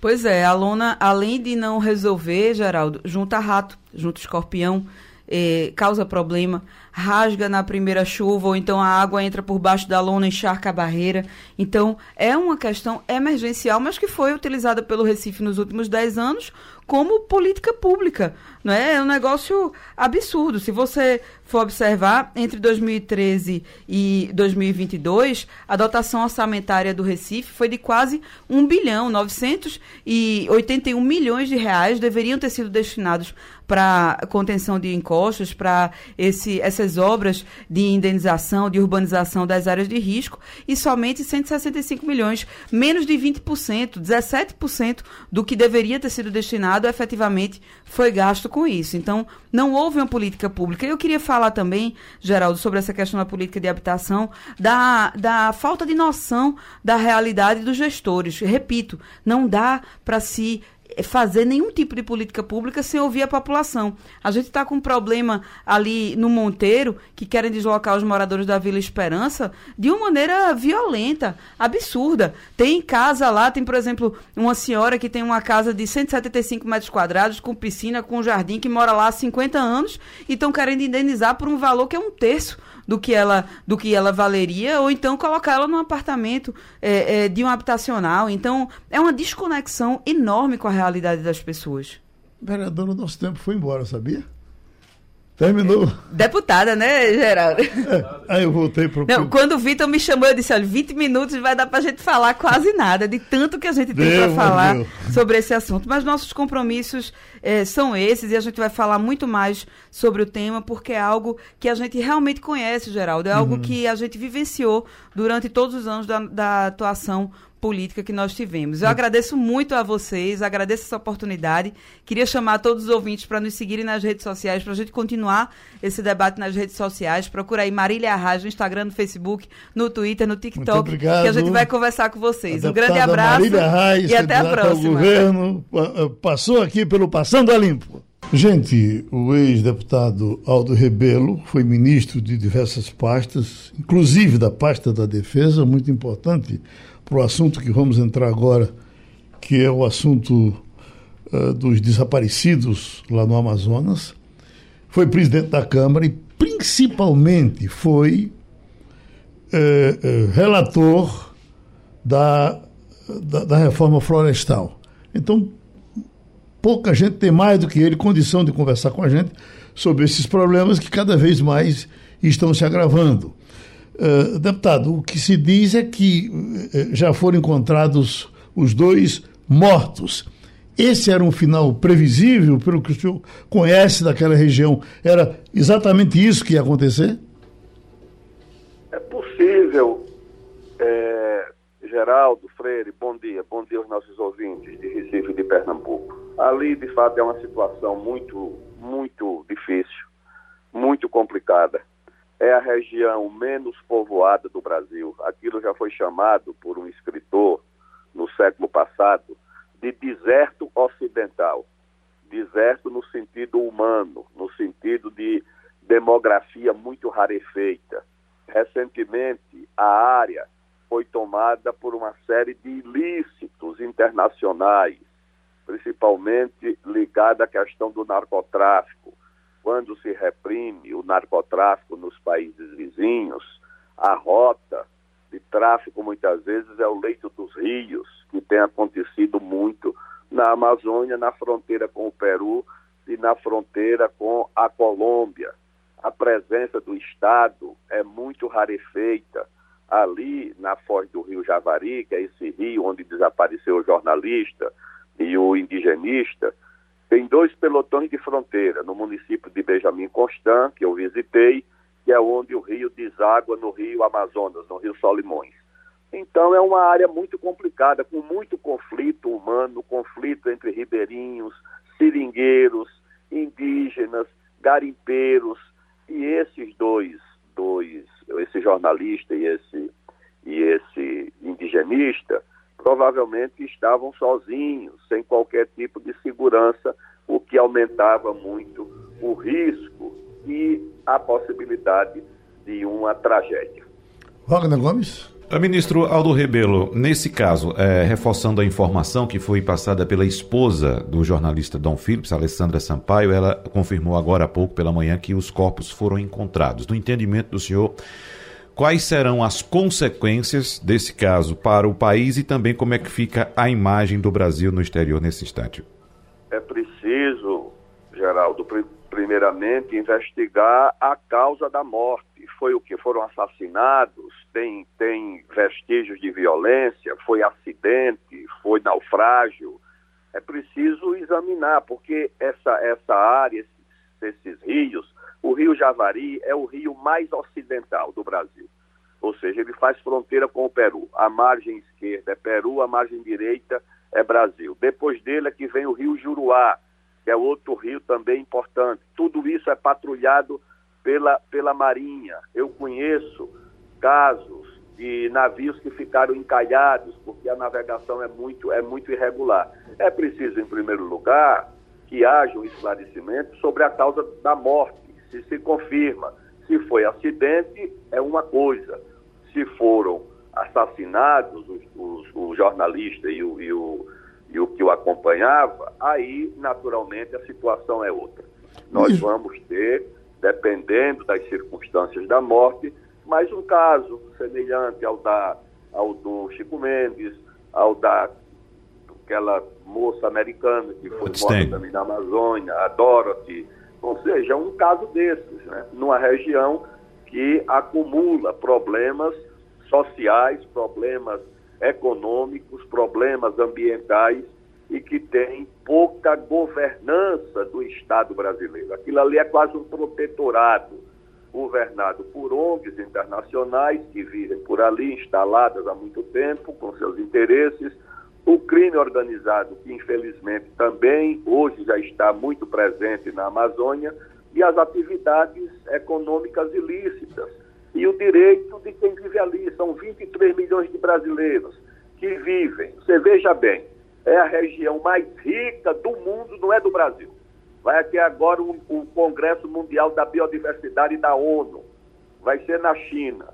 [SPEAKER 7] Pois é, a lona, além de não resolver, Geraldo, junta rato, junta escorpião, eh, causa problema. rasga na primeira chuva, ou então a água entra por baixo da lona e encharca a barreira. Então, é uma questão emergencial, mas que foi utilizada pelo Recife nos últimos 10 anos como política pública. Não é? é um negócio absurdo. Se você for observar, entre 2013 e 2022, a dotação orçamentária do Recife foi de quase 1 bilhão, 981 milhões de reais deveriam ter sido destinados para contenção de encostos, para essas obras de indenização, de urbanização das áreas de risco, e somente 165 milhões, menos de 20%, 17% do que deveria ter sido destinado efetivamente foi gasto com isso. Então, não houve uma política pública. Eu queria falar também, Geraldo, sobre essa questão da política de habitação, da, da falta de noção da realidade dos gestores. Repito, não dá para se fazer nenhum tipo de política pública sem ouvir a população. A gente está com um problema ali no Monteiro, que querem deslocar os moradores da Vila Esperança de uma maneira violenta, absurda. Tem casa lá, tem, por exemplo, uma senhora que tem uma casa de 175 metros quadrados, com piscina, com jardim, que mora lá há 50 anos e estão querendo indenizar por um valor que é um terço do que ela, do que ela valeria, ou então colocar ela num apartamento é, é, de um habitacional. Então, é uma desconexão enorme com a realidade das pessoas.
[SPEAKER 2] Vereador, o nosso tempo foi embora, sabia? Terminou.
[SPEAKER 7] Deputada, né, Geraldo?
[SPEAKER 2] É, aí eu voltei para
[SPEAKER 7] Não, quando o Vitor me chamou, eu disse: olha, 20 minutos vai dar para a gente falar quase nada, de tanto que a gente tem para falar Deus. sobre esse assunto. Mas nossos compromissos é, são esses e a gente vai falar muito mais sobre o tema, porque é algo que a gente realmente conhece, Geraldo. É algo uhum. que a gente vivenciou durante todos os anos da, da atuação política que nós tivemos. Eu é. agradeço muito a vocês, agradeço essa oportunidade. Queria chamar todos os ouvintes para nos seguirem nas redes sociais, para a gente continuar esse debate nas redes sociais. Procura aí Marília Arraes no Instagram, no Facebook, no Twitter, no TikTok, que a gente vai conversar com vocês. um grande abraço
[SPEAKER 2] Arraes,
[SPEAKER 7] e até a próxima.
[SPEAKER 2] O governo passou aqui pelo Passando a Limpo. Gente, o ex-deputado Aldo Rebelo foi ministro de diversas pastas, inclusive da pasta da defesa, muito importante para o assunto que vamos entrar agora, que é o assunto uh, dos desaparecidos lá no Amazonas. Foi presidente da Câmara e, principalmente, foi uh, uh, relator da, da, da reforma florestal. Então, pouca gente tem mais do que ele condição de conversar com a gente sobre esses problemas que cada vez mais estão se agravando. Uh, deputado, o que se diz é que uh, já foram encontrados os dois mortos. Esse era um final previsível, pelo que o senhor conhece daquela região? Era exatamente isso que ia acontecer?
[SPEAKER 8] É possível, é, Geraldo Freire, bom dia, bom dia aos nossos ouvintes de Recife e de Pernambuco. Ali, de fato, é uma situação muito, muito difícil, muito complicada é a região menos povoada do Brasil. Aquilo já foi chamado por um escritor no século passado de deserto ocidental. Deserto no sentido humano, no sentido de demografia muito rarefeita. Recentemente, a área foi tomada por uma série de ilícitos internacionais, principalmente ligada à questão do narcotráfico quando se reprime o narcotráfico nos países vizinhos, a rota de tráfico muitas vezes é o leito dos rios, que tem acontecido muito na Amazônia, na fronteira com o Peru e na fronteira com a Colômbia. A presença do Estado é muito rarefeita. Ali na foz do rio Javari, que é esse rio onde desapareceu o jornalista e o indigenista, tem dois pelotões de fronteira no município de Benjamin Constant, que eu visitei, que é onde o rio deságua no rio Amazonas, no rio Solimões. Então é uma área muito complicada, com muito conflito humano, conflito entre ribeirinhos, seringueiros, indígenas, garimpeiros, e esses dois, dois, esse jornalista e esse, e esse indigenista, provavelmente estavam sozinhos, sem qualquer tipo de segurança, o que aumentava muito o risco e a possibilidade de uma tragédia.
[SPEAKER 2] Wagner Gomes?
[SPEAKER 4] Ministro Aldo Rebelo, nesse caso, é, reforçando a informação que foi passada pela esposa do jornalista Dom Phillips, Alessandra Sampaio, ela confirmou agora há pouco pela manhã que os corpos foram encontrados. No entendimento do senhor, quais serão as consequências desse caso para o país e também como é que fica a imagem do Brasil no exterior nesse instante?
[SPEAKER 8] É preciso, Geraldo, primeiramente investigar a causa da morte. Foi o que? Foram assassinados? Tem, tem vestígios de violência? Foi acidente? Foi naufrágio? É preciso examinar, porque essa, essa área, esses, esses rios, o rio Javari é o rio mais ocidental do Brasil. Ou seja, ele faz fronteira com o Peru. A margem esquerda é Peru, a margem direita é Brasil. Depois dele é que vem o rio Juruá, que é outro rio também importante. Tudo isso é patrulhado pela, pela Marinha. Eu conheço casos de navios que ficaram encalhados porque a navegação é muito, é muito irregular. É preciso, em primeiro lugar, que haja um esclarecimento sobre a causa da morte, se se confirma. Se foi acidente, é uma coisa. Se foram assassinados os, os, o jornalista e o, e o e o que o acompanhava, aí naturalmente a situação é outra. Nós vamos ter, dependendo das circunstâncias da morte, mais um caso semelhante ao, da, ao do Chico Mendes, ao da aquela moça americana que foi morta também na Amazônia, a Dorothy, ou seja, um caso desses, né? numa região que acumula problemas sociais, problemas econômicos, problemas ambientais e que tem pouca governança do Estado brasileiro. Aquilo ali é quase um protetorado governado por ONGs internacionais que vivem por ali, instaladas há muito tempo, com seus interesses, o crime organizado, que infelizmente também hoje já está muito presente na Amazônia, e as atividades econômicas ilícitas, e o direito de quem vive ali. São 23 milhões de brasileiros que vivem. Você veja bem, é a região mais rica do mundo, não é do Brasil. Vai ter agora o Congresso Mundial da Biodiversidade da ONU. Vai ser na China.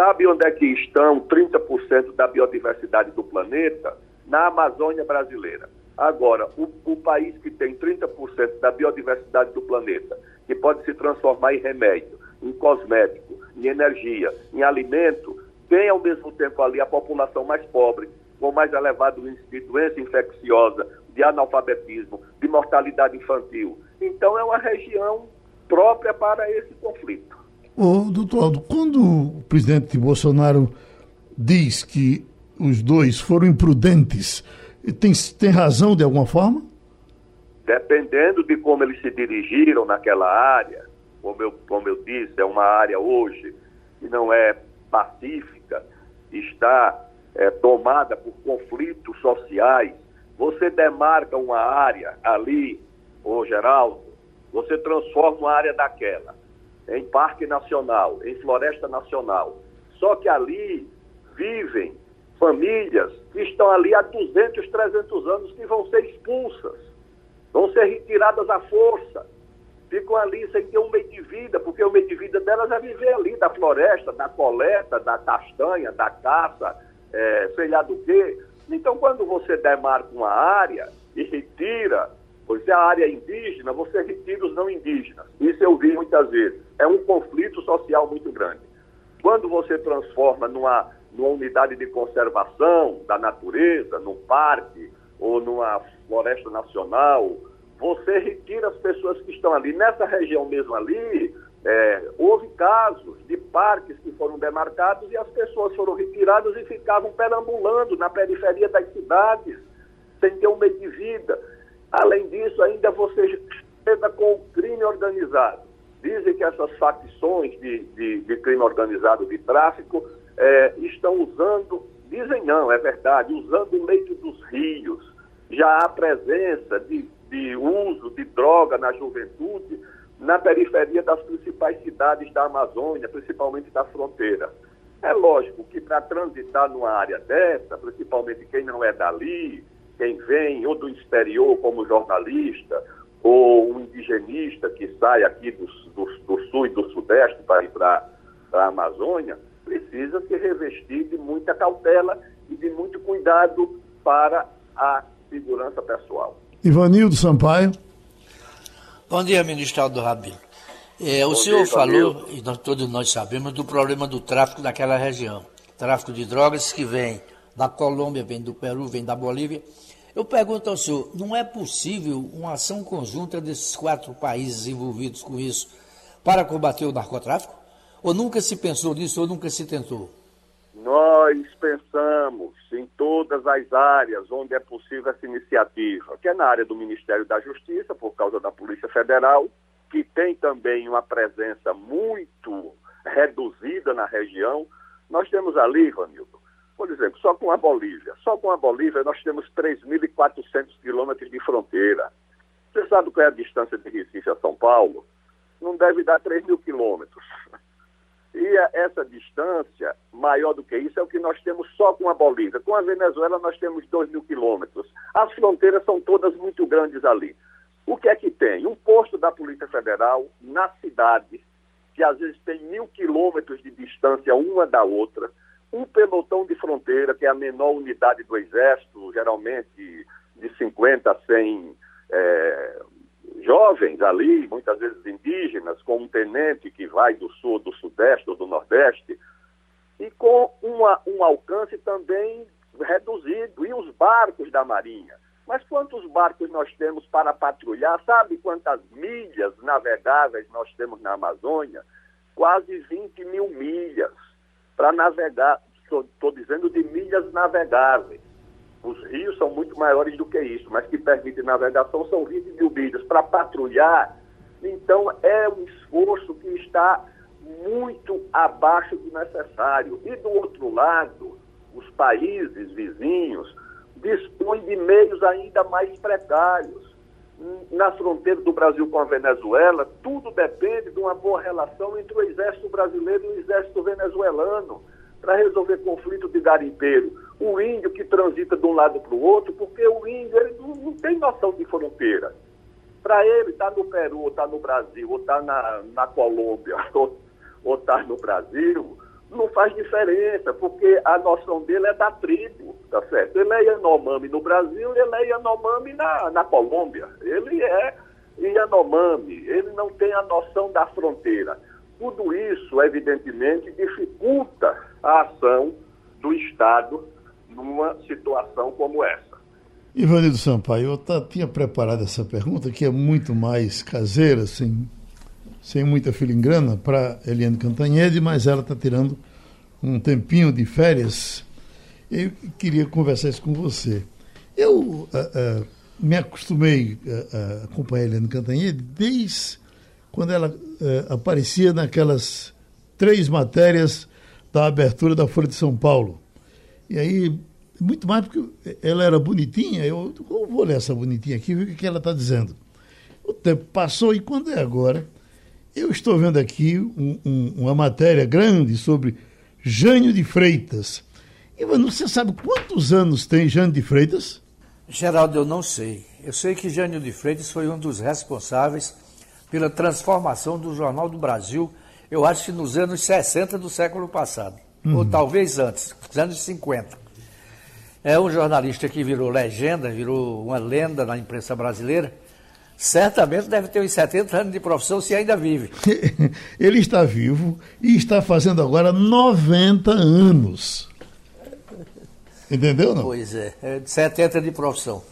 [SPEAKER 8] Sabe onde é que estão 30% da biodiversidade do planeta? Na Amazônia brasileira. Agora, o, o país que tem 30% da biodiversidade do planeta, que pode se transformar em remédio, em cosmético, em energia, em alimento, tem ao mesmo tempo ali a população mais pobre, com mais elevado índice de doença infecciosa, de analfabetismo, de mortalidade infantil. Então é uma região própria para esse conflito.
[SPEAKER 2] Ô, doutor Aldo, quando o presidente Bolsonaro diz que os dois foram imprudentes, tem, tem razão de alguma forma?
[SPEAKER 8] Dependendo de como eles se dirigiram naquela área, como eu, como eu disse, é uma área hoje que não é pacífica, está é, tomada por conflitos sociais. Você demarca uma área ali, ô Geraldo, você transforma uma área daquela em parque nacional, em floresta nacional. Só que ali vivem famílias que estão ali há 200, 300 anos que vão ser expulsas, vão ser retiradas à força ficam ali sem ter um meio de vida, porque o meio de vida delas é viver ali da floresta, da coleta, da castanha, da caça, é, sei lá do quê. Então, quando você demarca uma área e retira, pois é a área indígena, você retira os não indígenas. Isso eu vi muitas vezes. É um conflito social muito grande. Quando você transforma numa, numa unidade de conservação da natureza, num parque ou numa floresta nacional, você retira as pessoas que estão ali. Nessa região mesmo ali, é, houve casos de parques que foram demarcados e as pessoas foram retiradas e ficavam perambulando na periferia das cidades, sem ter um meio de vida. Além disso, ainda você chega com o crime organizado. Dizem que essas facções de, de, de crime organizado de tráfico é, estão usando, dizem não, é verdade, usando o leito dos rios. Já há presença de de uso de droga na juventude na periferia das principais cidades da Amazônia, principalmente da fronteira. É lógico que para transitar numa área dessa, principalmente quem não é dali, quem vem ou do exterior como jornalista, ou um indigenista que sai aqui do, do, do sul e do sudeste para ir para a Amazônia, precisa se revestir de muita cautela e de muito cuidado para a segurança pessoal.
[SPEAKER 2] Ivanildo Sampaio.
[SPEAKER 9] Bom dia, ministro Aldo Rabino. É, o senhor dia, falou, e nós, todos nós sabemos, do problema do tráfico naquela região. Tráfico de drogas que vem da Colômbia, vem do Peru, vem da Bolívia. Eu pergunto ao senhor, não é possível uma ação conjunta desses quatro países envolvidos com isso para combater o narcotráfico? Ou nunca se pensou nisso, ou nunca se tentou?
[SPEAKER 8] Nós pensamos em todas as áreas onde é possível essa iniciativa, que é na área do Ministério da Justiça, por causa da Polícia Federal, que tem também uma presença muito reduzida na região. Nós temos ali, Ivanildo, por exemplo, só com a Bolívia. Só com a Bolívia nós temos 3.400 quilômetros de fronteira. Você sabe qual é a distância de Recife a São Paulo? Não deve dar 3 mil quilômetros. E essa distância, maior do que isso, é o que nós temos só com a Bolívia. Com a Venezuela, nós temos 2 mil quilômetros. As fronteiras são todas muito grandes ali. O que é que tem? Um posto da Polícia Federal na cidade, que às vezes tem mil quilômetros de distância uma da outra. Um pelotão de fronteira, que é a menor unidade do Exército, geralmente de 50 a 100 é, jovens ali, muitas vezes indígenas, com um tenente que vai do sul, do sudeste ou do nordeste, e com uma, um alcance também reduzido, e os barcos da Marinha. Mas quantos barcos nós temos para patrulhar? Sabe quantas milhas navegáveis nós temos na Amazônia? Quase 20 mil milhas para navegar, estou dizendo de milhas navegáveis. Os rios são muito maiores do que isso, mas que permitem navegação são 20 mil milhas. Para patrulhar, então é um esforço que está muito abaixo do necessário. E do outro lado, os países vizinhos dispõem de meios ainda mais precários. Na fronteira do Brasil com a Venezuela, tudo depende de uma boa relação entre o exército brasileiro e o exército venezuelano para resolver conflito de garimpeiro. O índio que transita de um lado para o outro, porque o índio ele não, não tem noção de fronteira. Para ele, estar tá no Peru, ou estar tá no Brasil, ou estar tá na, na Colômbia, ou estar no Brasil, não faz diferença, porque a noção dele é da tribo, tá certo? Ele é Yanomami no Brasil, ele é Yanomami na, na Colômbia. Ele é Yanomami, ele não tem a noção da fronteira. Tudo isso, evidentemente, dificulta a ação do Estado numa situação como essa.
[SPEAKER 2] Ivanildo Sampaio, eu tinha preparado essa pergunta, que é muito mais caseira, sem, sem muita filingrana, para Eliane Cantanhede, mas ela está tirando um tempinho de férias. Eu queria conversar isso com você. Eu uh, uh, me acostumei a, a acompanhar a Eliane Cantanhede desde quando ela uh, aparecia naquelas três matérias da abertura da Folha de São Paulo. E aí, muito mais porque ela era bonitinha, eu, eu vou ler essa bonitinha aqui, ver o que ela está dizendo. O tempo passou e quando é agora, eu estou vendo aqui um, um, uma matéria grande sobre Jânio de Freitas. Ivan, você sabe quantos anos tem Jânio de Freitas?
[SPEAKER 9] Geraldo, eu não sei. Eu sei que Jânio de Freitas foi um dos responsáveis pela transformação do Jornal do Brasil eu acho que nos anos 60 do século passado, uhum. ou talvez antes, nos anos 50. É um jornalista que virou legenda, virou uma lenda na imprensa brasileira. Certamente deve ter uns 70 anos de profissão, se ainda vive.
[SPEAKER 2] Ele está vivo e está fazendo agora 90 anos. Entendeu, não?
[SPEAKER 9] Pois é, é de 70 de profissão.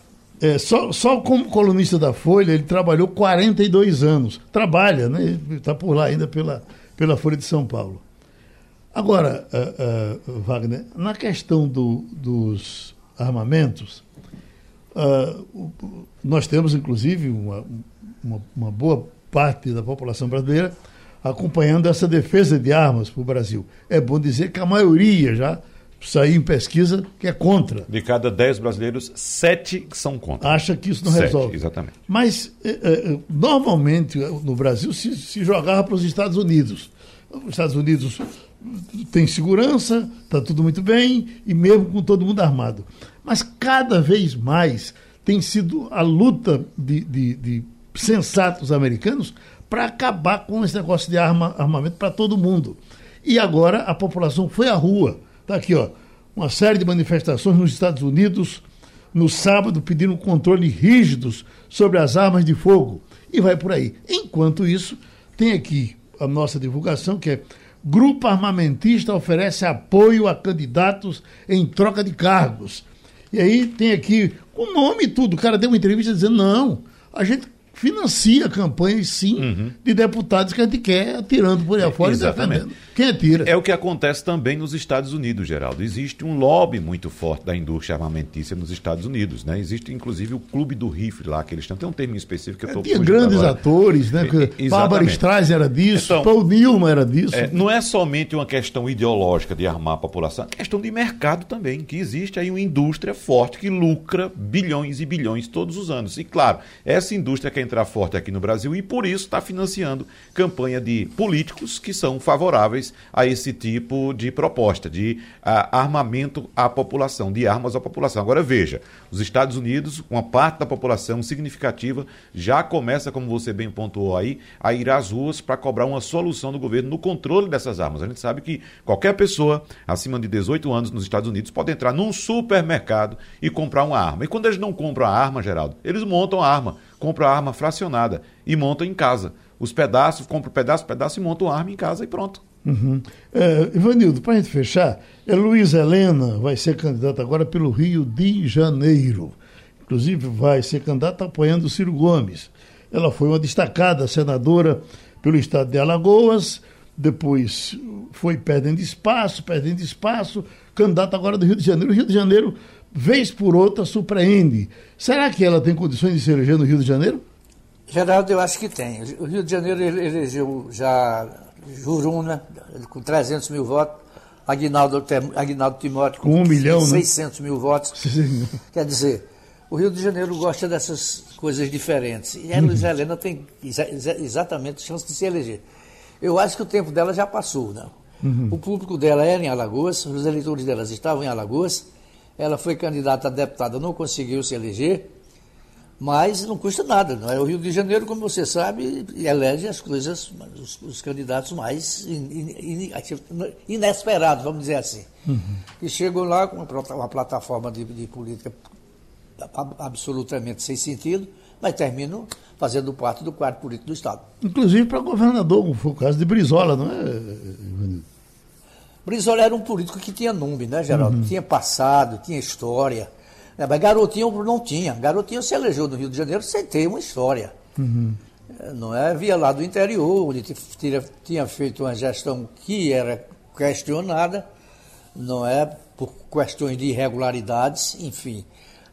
[SPEAKER 2] É, só, só como colunista da Folha, ele trabalhou 42 anos. Trabalha, né? Está por lá ainda pela, pela Folha de São Paulo. Agora, uh, uh, Wagner, na questão do, dos armamentos, uh, nós temos, inclusive, uma, uma, uma, boa parte da população brasileira acompanhando essa defesa de armas para o Brasil. É bom dizer que a maioria já saiu em pesquisa que é contra.
[SPEAKER 4] De cada dez brasileiros, sete são contra.
[SPEAKER 2] Acha que isso não sete, resolve.
[SPEAKER 4] Exatamente.
[SPEAKER 2] Mas, eh, normalmente, no Brasil, se, se jogava para os Estados Unidos. Os Estados Unidos tem segurança, está tudo muito bem, e mesmo com todo mundo armado. Mas cada vez mais tem sido a luta de, de, de sensatos americanos para acabar com esse negócio de arma, armamento para todo mundo. E agora a população foi à rua. Está aqui, ó, uma série de manifestações nos Estados Unidos no sábado pedindo controle rígidos sobre as armas de fogo. E vai por aí. Enquanto isso, tem aqui a nossa divulgação, que é Grupo armamentista oferece apoio a candidatos em troca de cargos. E aí tem aqui o nome e tudo. O cara deu uma entrevista dizendo: não, a gente financia campanhas, sim, uhum. de deputados que a gente quer tirando por aí afora Exatamente. e defendendo. Quem atira?
[SPEAKER 4] É o que acontece também nos Estados Unidos, Geraldo. Existe um lobby muito forte da indústria armamentícia nos Estados Unidos, né? Existe, inclusive, o Clube do Rifle lá, que eles têm. Tem um termo específico que eu estou
[SPEAKER 2] é, Tinha grandes agora. atores, né? É, Bárbara Streisand era disso, então, Paul Newman era disso.
[SPEAKER 4] É, não é somente uma questão ideológica de armar a população, é questão de mercado também, que existe aí uma indústria forte que lucra bilhões e bilhões todos os anos. E, claro, essa indústria quer entrar forte aqui no Brasil e, por isso, está financiando campanha de políticos que são favoráveis a esse tipo de proposta, de uh, armamento à população, de armas à população. Agora veja, os Estados Unidos, uma parte da população significativa, já começa, como você bem pontuou aí, a ir às ruas para cobrar uma solução do governo no controle dessas armas. A gente sabe que qualquer pessoa acima de 18 anos nos Estados Unidos pode entrar num supermercado e comprar uma arma. E quando eles não compram a arma, Geraldo, eles montam a arma, compram a arma fracionada e montam em casa. Os pedaços, compram pedaço, pedaço e montam a arma em casa e pronto.
[SPEAKER 2] Uhum. É, Ivanildo, para a gente fechar, é Luiz Helena vai ser candidata agora pelo Rio de Janeiro. Inclusive, vai ser candidata apoiando Ciro Gomes. Ela foi uma destacada senadora pelo estado de Alagoas, depois foi perdendo espaço, perdendo espaço, candidata agora do Rio de Janeiro. O Rio de Janeiro, vez por outra, surpreende. Será que ela tem condições de se eleger no Rio de Janeiro?
[SPEAKER 9] Geraldo, eu acho que tem. O Rio de Janeiro elegeu já Juruna, com 300 mil votos, Aguinaldo, Aguinaldo Timóteo
[SPEAKER 2] com, com um milhão,
[SPEAKER 9] 600
[SPEAKER 2] né?
[SPEAKER 9] mil votos. Sim. Quer dizer, o Rio de Janeiro gosta dessas coisas diferentes. E a Luiz Helena tem exatamente chance de se eleger. Eu acho que o tempo dela já passou. Né? Uhum. O público dela era em Alagoas, os eleitores delas estavam em Alagoas. Ela foi candidata a deputada, não conseguiu se eleger mas não custa nada. Não é? O Rio de Janeiro, como você sabe, elege as coisas, os, os candidatos mais in, in, in, inesperados, vamos dizer assim. Uhum. E chegam lá com uma, uma plataforma de, de, política absolutamente sem sentido, mas terminam fazendo parte do quadro político do Estado.
[SPEAKER 2] Inclusive para governador, como foi o caso de Brizola, não é,
[SPEAKER 9] Brizola era um político que tinha nome, né, Geraldo? Uhum. Tinha passado, tinha história é, mas Garotinho não tinha. Garotinho se elegeu no Rio de Janeiro sem ter uma história. Uhum. É, não é? Via lá do interior, onde tinha, tinha feito uma gestão que era questionada, não é? Por questões de irregularidades, enfim.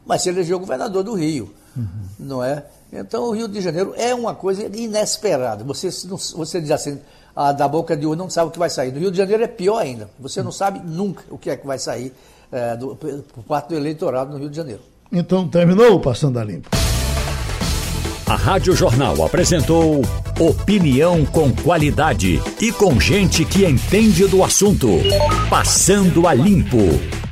[SPEAKER 9] Mas se elegeu governador do Rio, uhum. não é? Então o Rio de Janeiro é uma coisa inesperada. Você, você diz assim, ah, da boca de urna não sabe o que vai sair. No Rio de Janeiro é pior ainda. Você não sabe nunca o que é que vai sair é, do, por parte do eleitorado no Rio de Janeiro.
[SPEAKER 2] Então terminou o Passando a Limpo.
[SPEAKER 1] A Rádio Jornal apresentou opinião com qualidade e com gente que entende do assunto. Passando a Limpo.